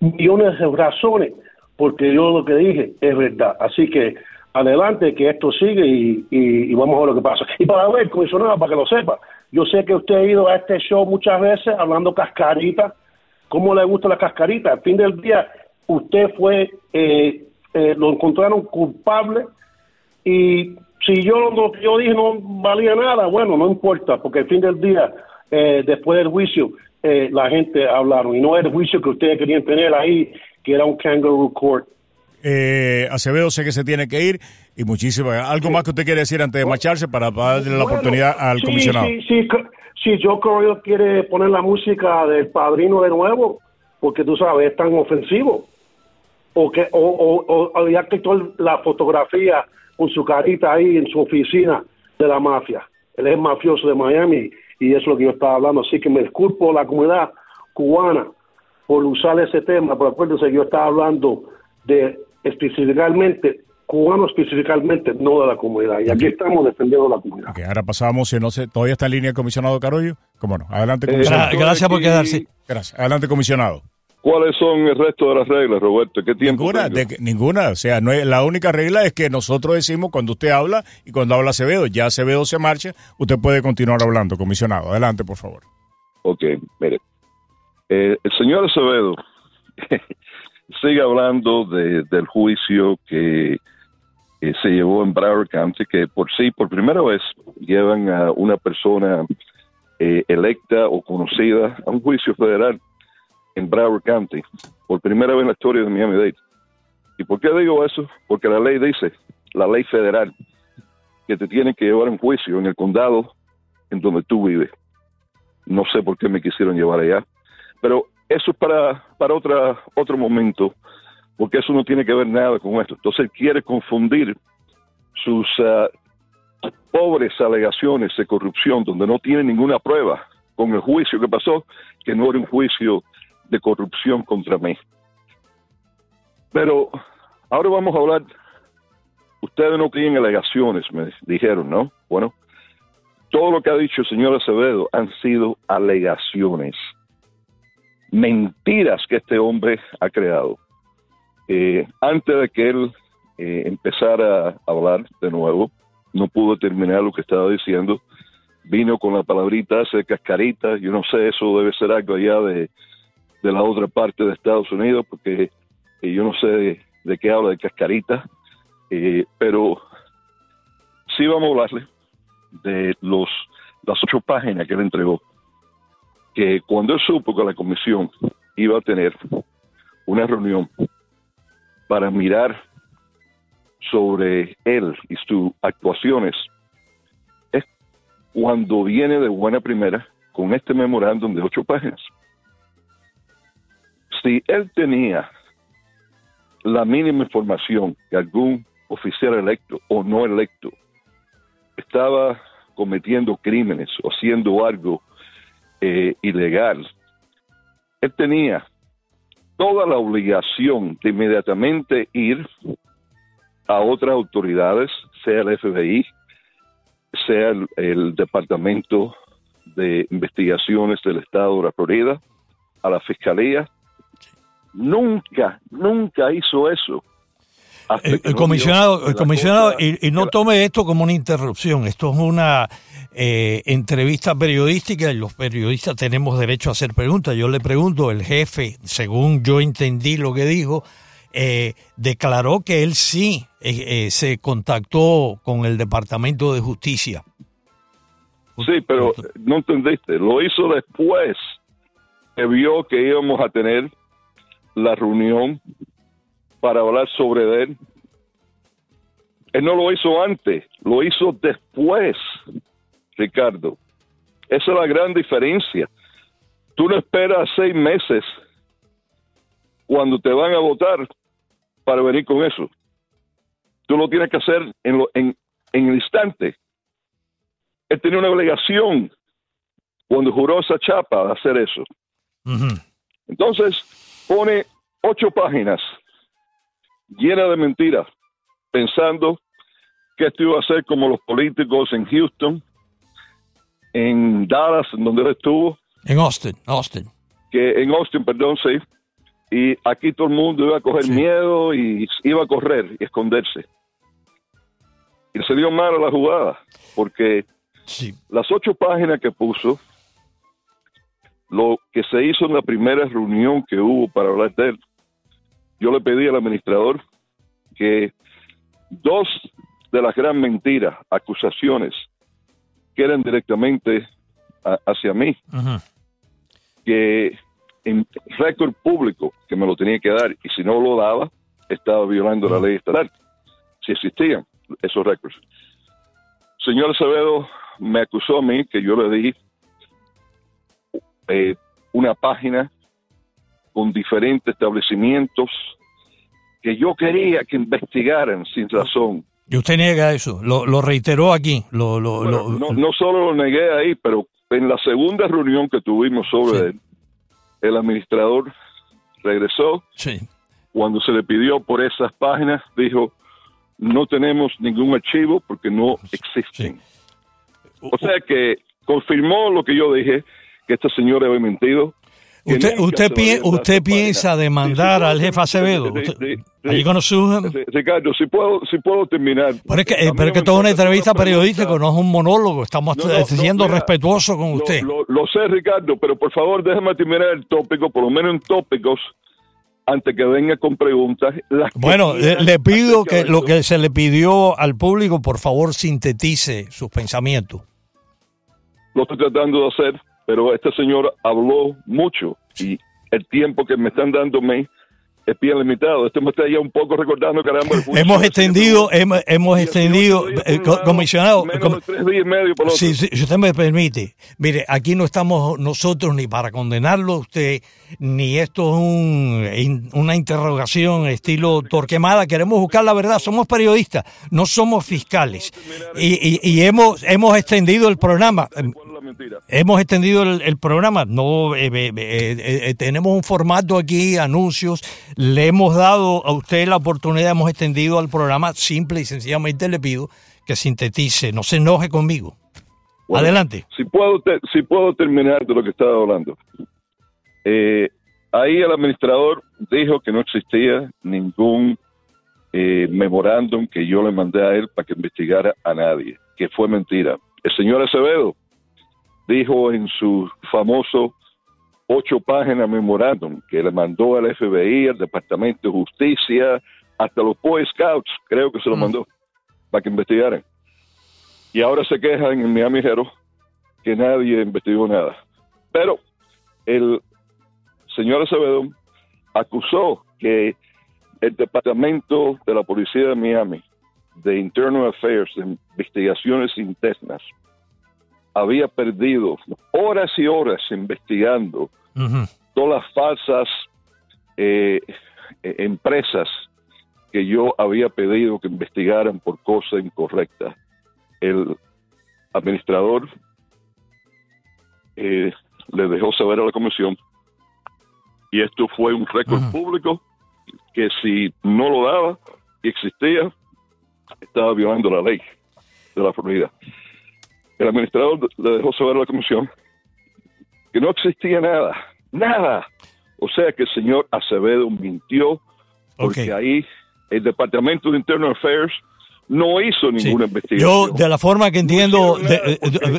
millones de razones porque yo lo que dije es verdad. Así que adelante, que esto sigue y, vamos a ver lo que pasa. Y para ver, comisionado, para que lo sepa, yo sé que usted ha ido a este show muchas veces hablando cascarita. ¿Cómo le gusta la cascarita? Al fin del día, usted fue, eh, eh, lo encontraron culpable y si yo lo que yo dije no valía nada, bueno, no importa, porque al fin del día, eh, después del juicio, la gente hablaron y no era el juicio que ustedes querían tener ahí que era un kangaroo court. Eh, Acevedo sé que se tiene que ir y muchísimas. ¿Algo más que usted quiere decir antes de marcharse para, darle la oportunidad al comisionado? Sí, sí, sí. Joe Correa quiere poner la música del padrino de nuevo, porque tú sabes, es tan ofensivo. O, que, o, o, o ya la fotografía con su carita ahí en su oficina de la mafia. Él es mafioso de Miami y eso es lo que yo estaba hablando. Así que me disculpo la comunidad cubana por usar ese tema, pero acuérdense, yo estaba hablando de específicamente cubanos específicamente, no de la comunidad. Y aquí estamos defendiendo la comunidad. ahora pasamos, si no sé, ¿todavía está en línea el comisionado Carollo? ¿Cómo no? Adelante, eh, comisionado. gracias por quedarse. Gracias. Adelante, comisionado. ¿Cuáles son el resto de las reglas, Roberto? ¿Qué tiempo? Ninguna, ninguna. O sea, no la única regla es que nosotros decimos cuando usted habla y cuando habla Acevedo, ya Acevedo se marcha, usted puede continuar hablando, comisionado. Adelante, por favor. Ok, mire. Eh, el señor Acevedo sigue hablando del juicio que se llevó en Broward County, que por sí, por primera vez, llevan a una persona eh, electa o conocida a un juicio federal en Broward County, por primera vez en la historia de Miami-Dade. ¿Y por qué digo eso? Porque la ley dice la ley federal que te tiene que llevar un juicio en el condado en donde tú vives. No sé por qué me quisieron llevar allá, pero eso es para, para otra, otro momento, porque eso no tiene que ver nada con esto. Entonces quiere confundir sus ah, pobres alegaciones de corrupción, donde no tiene ninguna prueba, con el juicio que pasó, que no era un juicio de corrupción contra mí. Pero ahora vamos a hablar, ustedes no tienen alegaciones, me dijeron, ¿no? Bueno, todo lo que ha dicho el señor Acevedo han sido alegaciones, mentiras que este hombre ha creado. Eh, antes de que él eh, empezara a hablar de nuevo, no pudo terminar lo que estaba diciendo, vino con la palabrita esa cascarita, yo no sé, eso debe ser algo allá de, de la otra parte de Estados Unidos, porque eh, yo no sé de, qué habla de cascarita, pero sí vamos a hablarle de los, las ocho páginas que él entregó, que cuando él supo que la comisión iba a tener una reunión para mirar sobre él y sus actuaciones, es cuando viene de buena primera con este memorándum de ocho páginas. Si él tenía la mínima información que algún oficial electo o no electo estaba cometiendo crímenes o haciendo algo eh, ilegal, él tenía toda la obligación de inmediatamente ir a otras autoridades, sea el FBI, sea el, Departamento de Investigaciones del Estado de la Florida, a la Fiscalía. Nunca, nunca hizo eso. El, comisionado, el comisionado y, no tome esto como una interrupción, esto es una eh, entrevista periodística y los periodistas tenemos derecho a hacer preguntas. Yo le pregunto, el jefe, según yo entendí lo que dijo, eh, declaró que él sí eh, se contactó con el Departamento de Justicia. Sí, pero no entendiste, lo hizo después que vio que íbamos a tener la reunión para hablar sobre él. Él no lo hizo antes, lo hizo después, Ricardo. Esa es la gran diferencia. Tú no esperas seis meses cuando te van a votar para venir con eso. Tú lo tienes que hacer en, en, en el instante. Él tenía una obligación cuando juró esa chapa de hacer eso. Entonces pone ocho páginas llena de mentiras, pensando que esto iba a ser como los políticos en Houston, en Dallas, en donde él estuvo. En Austin, Austin. Que en Austin, perdón, sí. Y aquí todo el mundo iba a coger miedo y iba a correr y esconderse. Y se dio mal a la jugada, porque las ocho páginas que puso, lo que se hizo en la primera reunión que hubo para hablar de él, yo le pedí al administrador que dos de las gran mentiras, acusaciones, que eran directamente hacia mí, que en récord público que me lo tenía que dar y si no lo daba, estaba violando la ley estatal, si existían esos récords. Señor Acevedo me acusó a mí que yo le di eh, una página con diferentes establecimientos que yo quería que investigaran sin razón. Y usted niega eso, lo, reiteró aquí. Lo, lo, no, no, solo lo negué ahí, pero en la segunda reunión que tuvimos sobre él, el administrador regresó. Sí. Cuando se le pidió por esas páginas, dijo, no tenemos ningún archivo porque no existen. O sea que confirmó lo que yo dije, que este señor había mentido, ¿Usted, usted, usted piensa demandar al jefe Acevedo? ¿Allí con su... Ricardo, si puedo, si puedo terminar. Pero es que, eh, pero es que toda una entrevista periodística, no es un monólogo. Estamos siendo respetuosos con usted. Lo, sé, Ricardo, pero por favor déjeme terminar el tópico, por lo menos en tópicos, antes que venga con preguntas. bueno, le, pido que lo que se le pidió al público, por favor, sintetice sus pensamientos. Lo estoy tratando de hacer pero este señor habló mucho y el tiempo que me están dándome es bien limitado. Este me está ya un poco recordando, caramba. hemos extendido, hemos, hemos extendido, eh, comisionado. si, si, usted me permite, mire, aquí no estamos nosotros ni para condenarlo a usted, ni esto es un, una interrogación estilo Torquemada. Queremos buscar la verdad. Somos periodistas, no somos fiscales. Y, y, y hemos, hemos extendido el programa. Hemos extendido el, programa, no eh, eh, eh, tenemos un formato aquí, anuncios, le hemos dado a usted la oportunidad, hemos extendido al programa, simple y sencillamente le pido que sintetice, no se enoje conmigo. Adelante. Si puedo, si puedo terminar de lo que estaba hablando. ahí el administrador dijo que no existía ningún memorándum que yo le mandé a él para que investigara a nadie, que fue mentira. El señor Acevedo dijo en su famoso ocho páginas memorándum que le mandó al FBI, al Departamento de Justicia, hasta los Boy Scouts, creo que se lo mm. mandó, para que investigaran. Y ahora se quejan en Miami Herald que nadie investigó nada. Pero el señor Acevedo acusó que el Departamento de la Policía de Miami, de Internal Affairs, de investigaciones internas, había perdido horas y horas investigando todas las falsas eh, eh, empresas que yo había pedido que investigaran por cosas incorrectas. El administrador eh, le dejó saber a la comisión y esto fue un récord público que si no lo daba y existía, estaba violando la ley de la Florida el administrador le dejó saber a la comisión que no existía nada, nada. O sea que el señor Acevedo mintió porque ahí el Departamento de Internal Affairs no hizo ninguna investigación. Yo, de la forma que entiendo,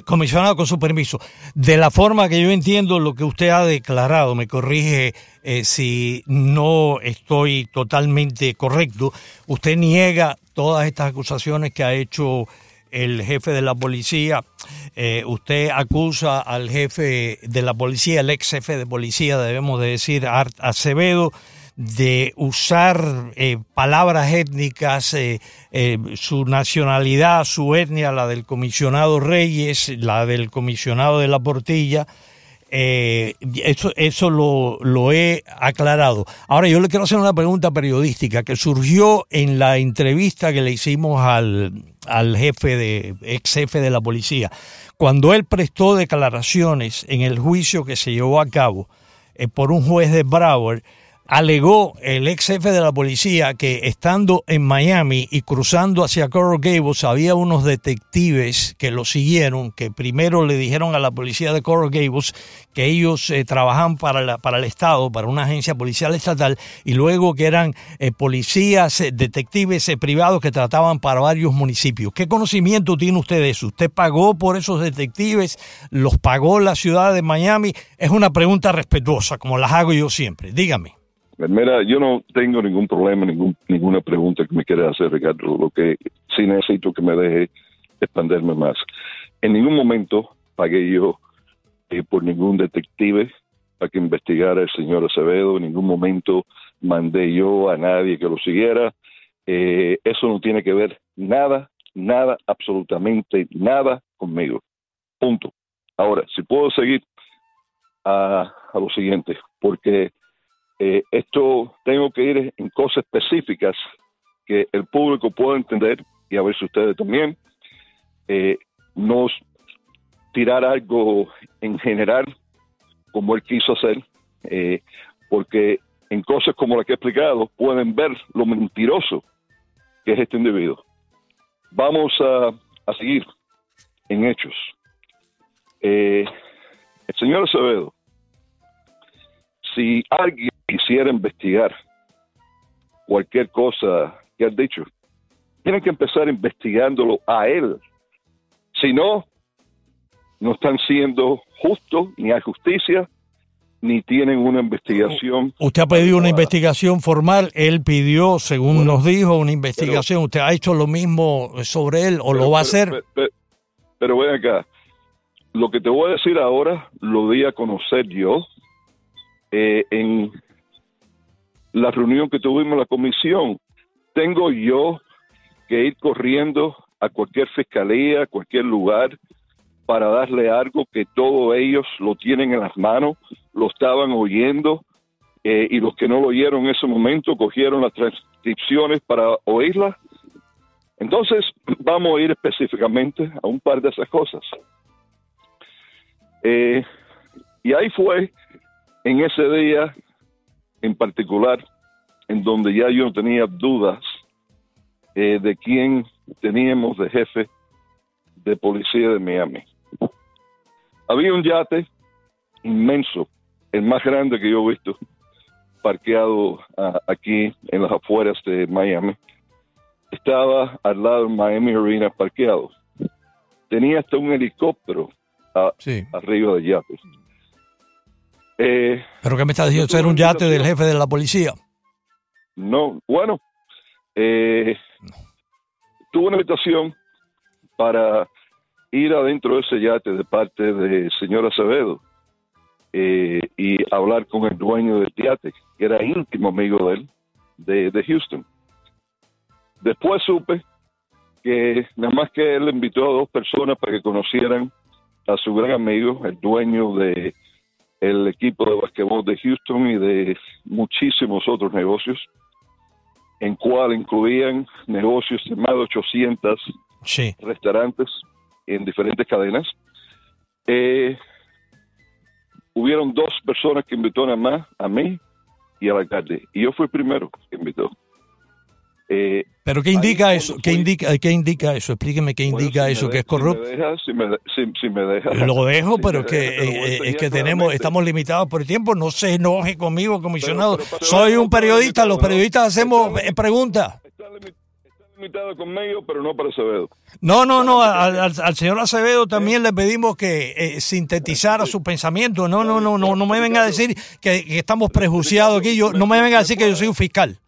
comisionado, con su permiso, de la forma que yo entiendo lo que usted ha declarado, me corrige eh, si no estoy totalmente correcto, usted niega todas estas acusaciones que ha hecho el jefe de la policía, eh, usted acusa al jefe de la policía, el ex jefe de policía, debemos de decir, Art Acevedo, de usar eh, palabras étnicas, eh, su nacionalidad, su etnia, la del comisionado Reyes, la del comisionado de la Portilla, eh, eso eso lo, lo, he aclarado. Ahora yo le quiero hacer una pregunta periodística que surgió en la entrevista que le hicimos al, al jefe de, ex jefe de la policía. Cuando él prestó declaraciones en el juicio que se llevó a cabo eh, por un juez de Broward, alegó el ex jefe de la policía que estando en Miami y cruzando hacia Coral Gables había unos detectives que lo siguieron, que primero le dijeron a la policía de Coral Gables que ellos eh, trabajaban para, para el Estado, para una agencia policial estatal, y luego que eran eh, policías, eh, detectives privados que trataban para varios municipios. ¿Qué conocimiento tiene usted de eso? ¿Usted pagó por esos detectives? ¿Los pagó la ciudad de Miami? Es una pregunta respetuosa, como las hago yo siempre. Dígame. Mira, yo no tengo ningún problema, ningún, ninguna pregunta que me quiera hacer, Ricardo. Lo que sí necesito que me deje expanderme más. En ningún momento pagué yo eh, por ningún detective para que investigara el señor Acevedo. En ningún momento mandé yo a nadie que lo siguiera. Eh, eso no tiene que ver nada, nada, absolutamente nada conmigo. Punto. Ahora, si puedo seguir a, a lo siguiente, porque eh, esto tengo que ir en cosas específicas que el público pueda entender y a ver si ustedes también. Eh, nos tirar algo en general como él quiso hacer, eh, porque en cosas como las que he explicado pueden ver lo mentiroso que es este individuo. Vamos a, a seguir en hechos. el señor Acevedo, si alguien quisiera investigar cualquier cosa que has dicho, tienen que empezar investigándolo a él. Si no, no están siendo justos, ni hay justicia, ni tienen una investigación. Usted ha pedido una investigación formal, él pidió, según nos dijo, una investigación. ¿Usted ha hecho lo mismo sobre él o lo va a hacer? Pero, ven acá, lo que te voy a decir ahora lo di a conocer yo eh, en la reunión que tuvimos en la comisión. Tengo yo que ir corriendo a cualquier fiscalía, a cualquier lugar, para darle algo que todos ellos lo tienen en las manos, lo estaban oyendo, eh, y los que no lo oyeron en ese momento cogieron las transcripciones para oírlas. Entonces, vamos a ir específicamente a un par de esas cosas. Eh, y ahí fue, en ese día en particular, en donde ya yo tenía dudas eh, de quién teníamos de jefe de policía de Miami. Había un yate inmenso, el más grande que yo he visto, parqueado ah, aquí en las afueras de Miami. Estaba al lado de Miami Arena parqueado. Tenía hasta un helicóptero ah, arriba del yate. Eh, ¿Pero qué me está diciendo? ¿Ser un yate del jefe de la policía? No, bueno, eh, tuve una invitación para ir adentro de ese yate de parte del señor Acevedo eh, y hablar con el dueño del yate, que era íntimo amigo de él, de, de Houston. Después supe que nada más que él invitó a dos personas para que conocieran a su gran amigo, el dueño de el equipo de basquetbol de Houston y de muchísimos otros negocios, en cual incluían negocios de más de 800 restaurantes en diferentes cadenas. Eh, hubieron dos personas que invitó nada más, a mí y al alcalde, y yo fui el primero que invitó. Eh, ¿Pero qué indica eso? ¿Qué indica, ¿Qué indica eso? Explíqueme qué indica eso, que es corrupto. Si me, si, me deja, Lo dejo, pero es que, eh, es que tenemos, estamos limitados por el tiempo. No se enoje conmigo, comisionado. Soy un periodista, los periodistas hacemos eh, preguntas. Limitado conmigo, pero no para Acevedo. No, no, no, al, señor Acevedo también le pedimos que sintetizara su pensamiento. No, no, no, no, no me venga a decir que, que estamos prejuiciados aquí. Yo, no me venga a decir que yo soy un fiscal.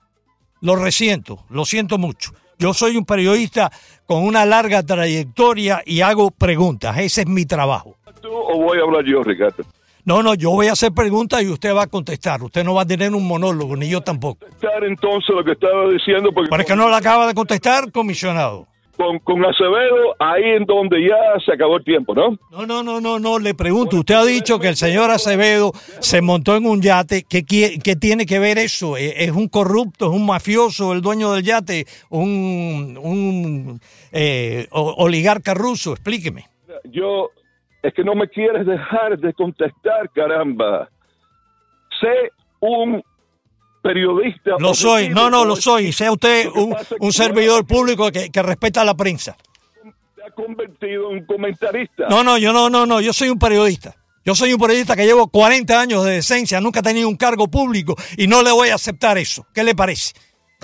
Lo resiento, lo siento mucho. Yo soy un periodista con una larga trayectoria y hago preguntas. Ese es mi trabajo. ¿Tú o voy a hablar yo, Ricardo? No, no, yo voy a hacer preguntas y usted va a contestar. Usted no va a tener un monólogo, ni yo tampoco. Contestar entonces lo que estaba diciendo. Porque... ¿Para que no lo acaba de contestar, comisionado? Con, con Acevedo, ahí en donde ya se acabó el tiempo, ¿no? No, no, no, no, no, le pregunto, usted ha dicho que el señor Acevedo se montó en un yate, ¿qué, qué tiene que ver eso? ¿E, ¿Es un corrupto, es un mafioso el dueño del yate, un, un eh, oligarca ruso? Explíqueme. Yo, es que no me quieres dejar de contestar, caramba. Sé un periodista. Lo soy, no, no, lo soy. Sea usted un, servidor público que, respeta a la prensa. Se ha convertido en comentarista. No, no, yo no, no, no, yo soy un periodista. Yo soy un periodista que llevo 40 años de decencia, nunca he tenido un cargo público y no le voy a aceptar eso. ¿Qué le parece?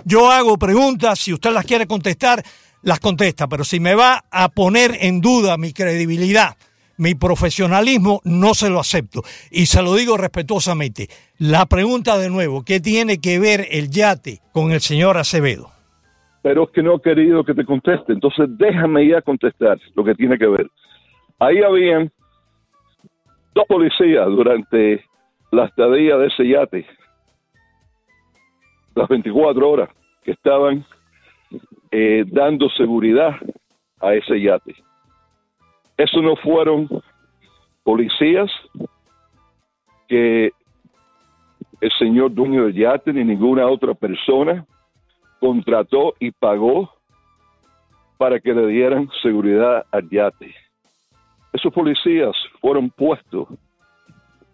Yo hago preguntas, si usted las quiere contestar, las contesta, pero si me va a poner en duda mi credibilidad, mi profesionalismo no se lo acepto. Y se lo digo respetuosamente. La pregunta de nuevo, ¿qué tiene que ver el yate con el señor Acevedo? Pero es que no he querido que te conteste, entonces déjame ya contestar lo que tiene que ver. Ahí habían dos policías durante la estadía de ese yate, las 24 horas, que estaban eh, dando seguridad a ese yate. Eso no fueron policías que el señor dueño del yate ni ninguna otra persona contrató y pagó para que le dieran seguridad al yate. Esos policías fueron puestos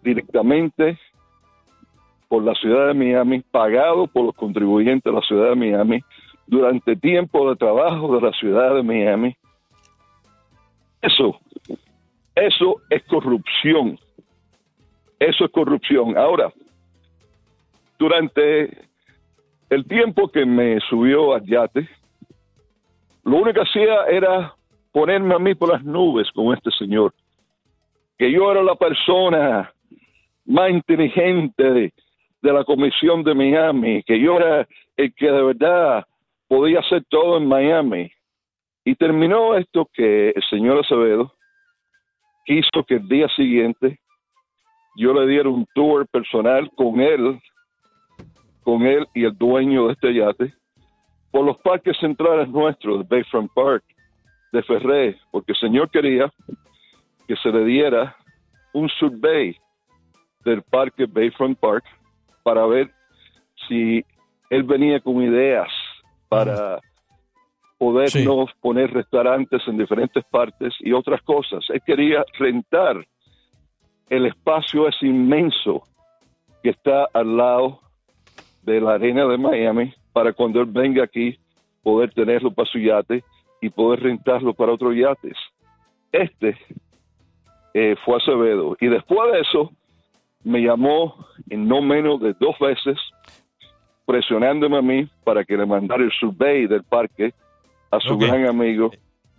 directamente por la ciudad de Miami, pagados por los contribuyentes de la ciudad de Miami, durante tiempo de trabajo de la ciudad de Miami, eso, eso es corrupción. Eso es corrupción. Ahora, durante el tiempo que me subió al yate, lo único que hacía era ponerme a mí por las nubes con este señor. Que yo era la persona más inteligente de, de la comisión de Miami, que yo era el que de verdad podía hacer todo en Miami. Y terminó esto que el señor Acevedo quiso que el día siguiente yo le diera un tour personal con él, con él y el dueño de este yate por los parques centrales nuestros, de Bayfront Park, de Ferré, porque el señor quería que se le diera un survey del parque Bayfront Park para ver si él venía con ideas para podernos poner restaurantes en diferentes partes y otras cosas. Él quería rentar el espacio es inmenso que está al lado de la arena de Miami para cuando él venga aquí poder tenerlo para su yate y poder rentarlo para otros yates. Este eh, fue Acevedo. Y después de eso, me llamó en no menos de dos veces, presionándome a mí para que le mandara el survey del parque a su gran amigo.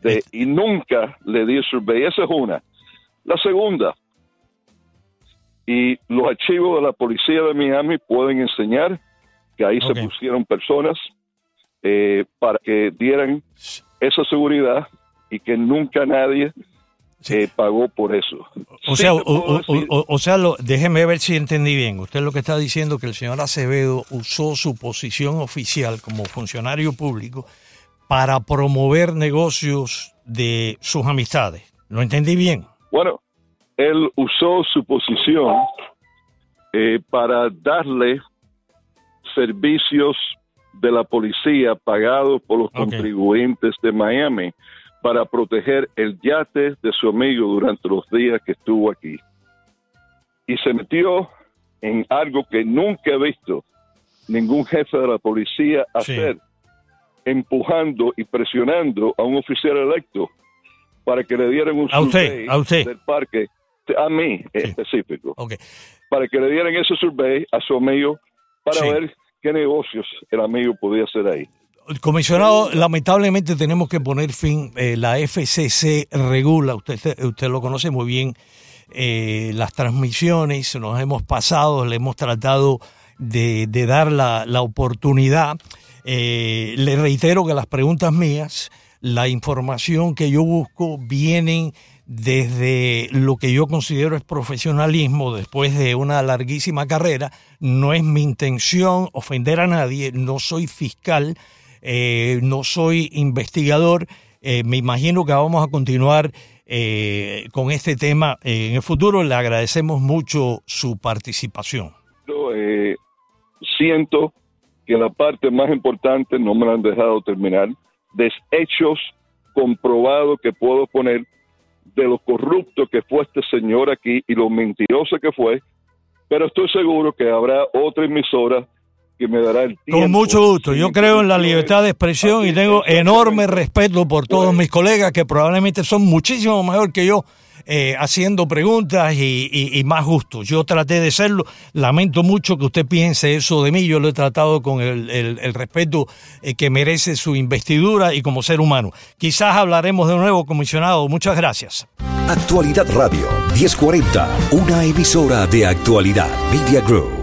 De, y nunca le di el survey. Esa es una. La segunda, y los archivos de la policía de Miami pueden enseñar que ahí se pusieron personas eh, para que dieran esa seguridad y que nunca nadie se eh, pagó por eso. O sea, o, sea déjeme ver si entendí bien. Usted lo que está diciendo que el señor Acevedo usó su posición oficial como funcionario público para promover negocios de sus amistades. ¿Lo entendí bien? Bueno, él usó su posición eh, para darle servicios de la policía pagados por los contribuyentes de Miami para proteger el yate de su amigo durante los días que estuvo aquí. Y se metió en algo que nunca he visto ningún jefe de la policía hacer, empujando y presionando a un oficial electo para que le dieran un a usted, a usted. del parque a mí específico, para que le dieran ese survey a su amigo para ver qué negocios el amigo podía hacer ahí. Comisionado, lamentablemente tenemos que poner fin. Eh, la FCC regula, usted, usted lo conoce muy bien, eh, las transmisiones. Nos hemos pasado, le hemos tratado de, dar la, la oportunidad. Eh, le reitero que las preguntas mías, la información que yo busco, vienen desde lo que yo considero es profesionalismo después de una larguísima carrera. No es mi intención ofender a nadie, no soy fiscal, eh, no soy investigador. Eh, me imagino que vamos a continuar con este tema en el futuro. Le agradecemos mucho su participación. siento que la parte más importante no me la han dejado terminar. De hechos comprobados que puedo poner de lo corrupto que fue este señor aquí y lo mentiroso que fue, pero estoy seguro que habrá otra emisora que me dará el tiempo. Con mucho gusto. Yo creo en la libertad de expresión y tengo enorme respeto por todos mis colegas que probablemente son muchísimo mejor que yo eh, haciendo preguntas y, más justos. Yo traté de serlo. Lamento mucho que usted piense eso de mí. Yo lo he tratado con el, respeto eh, que merece su investidura y como ser humano. Quizás hablaremos de nuevo, comisionado. Muchas gracias. Actualidad Radio 1040, una emisora de actualidad Media Group.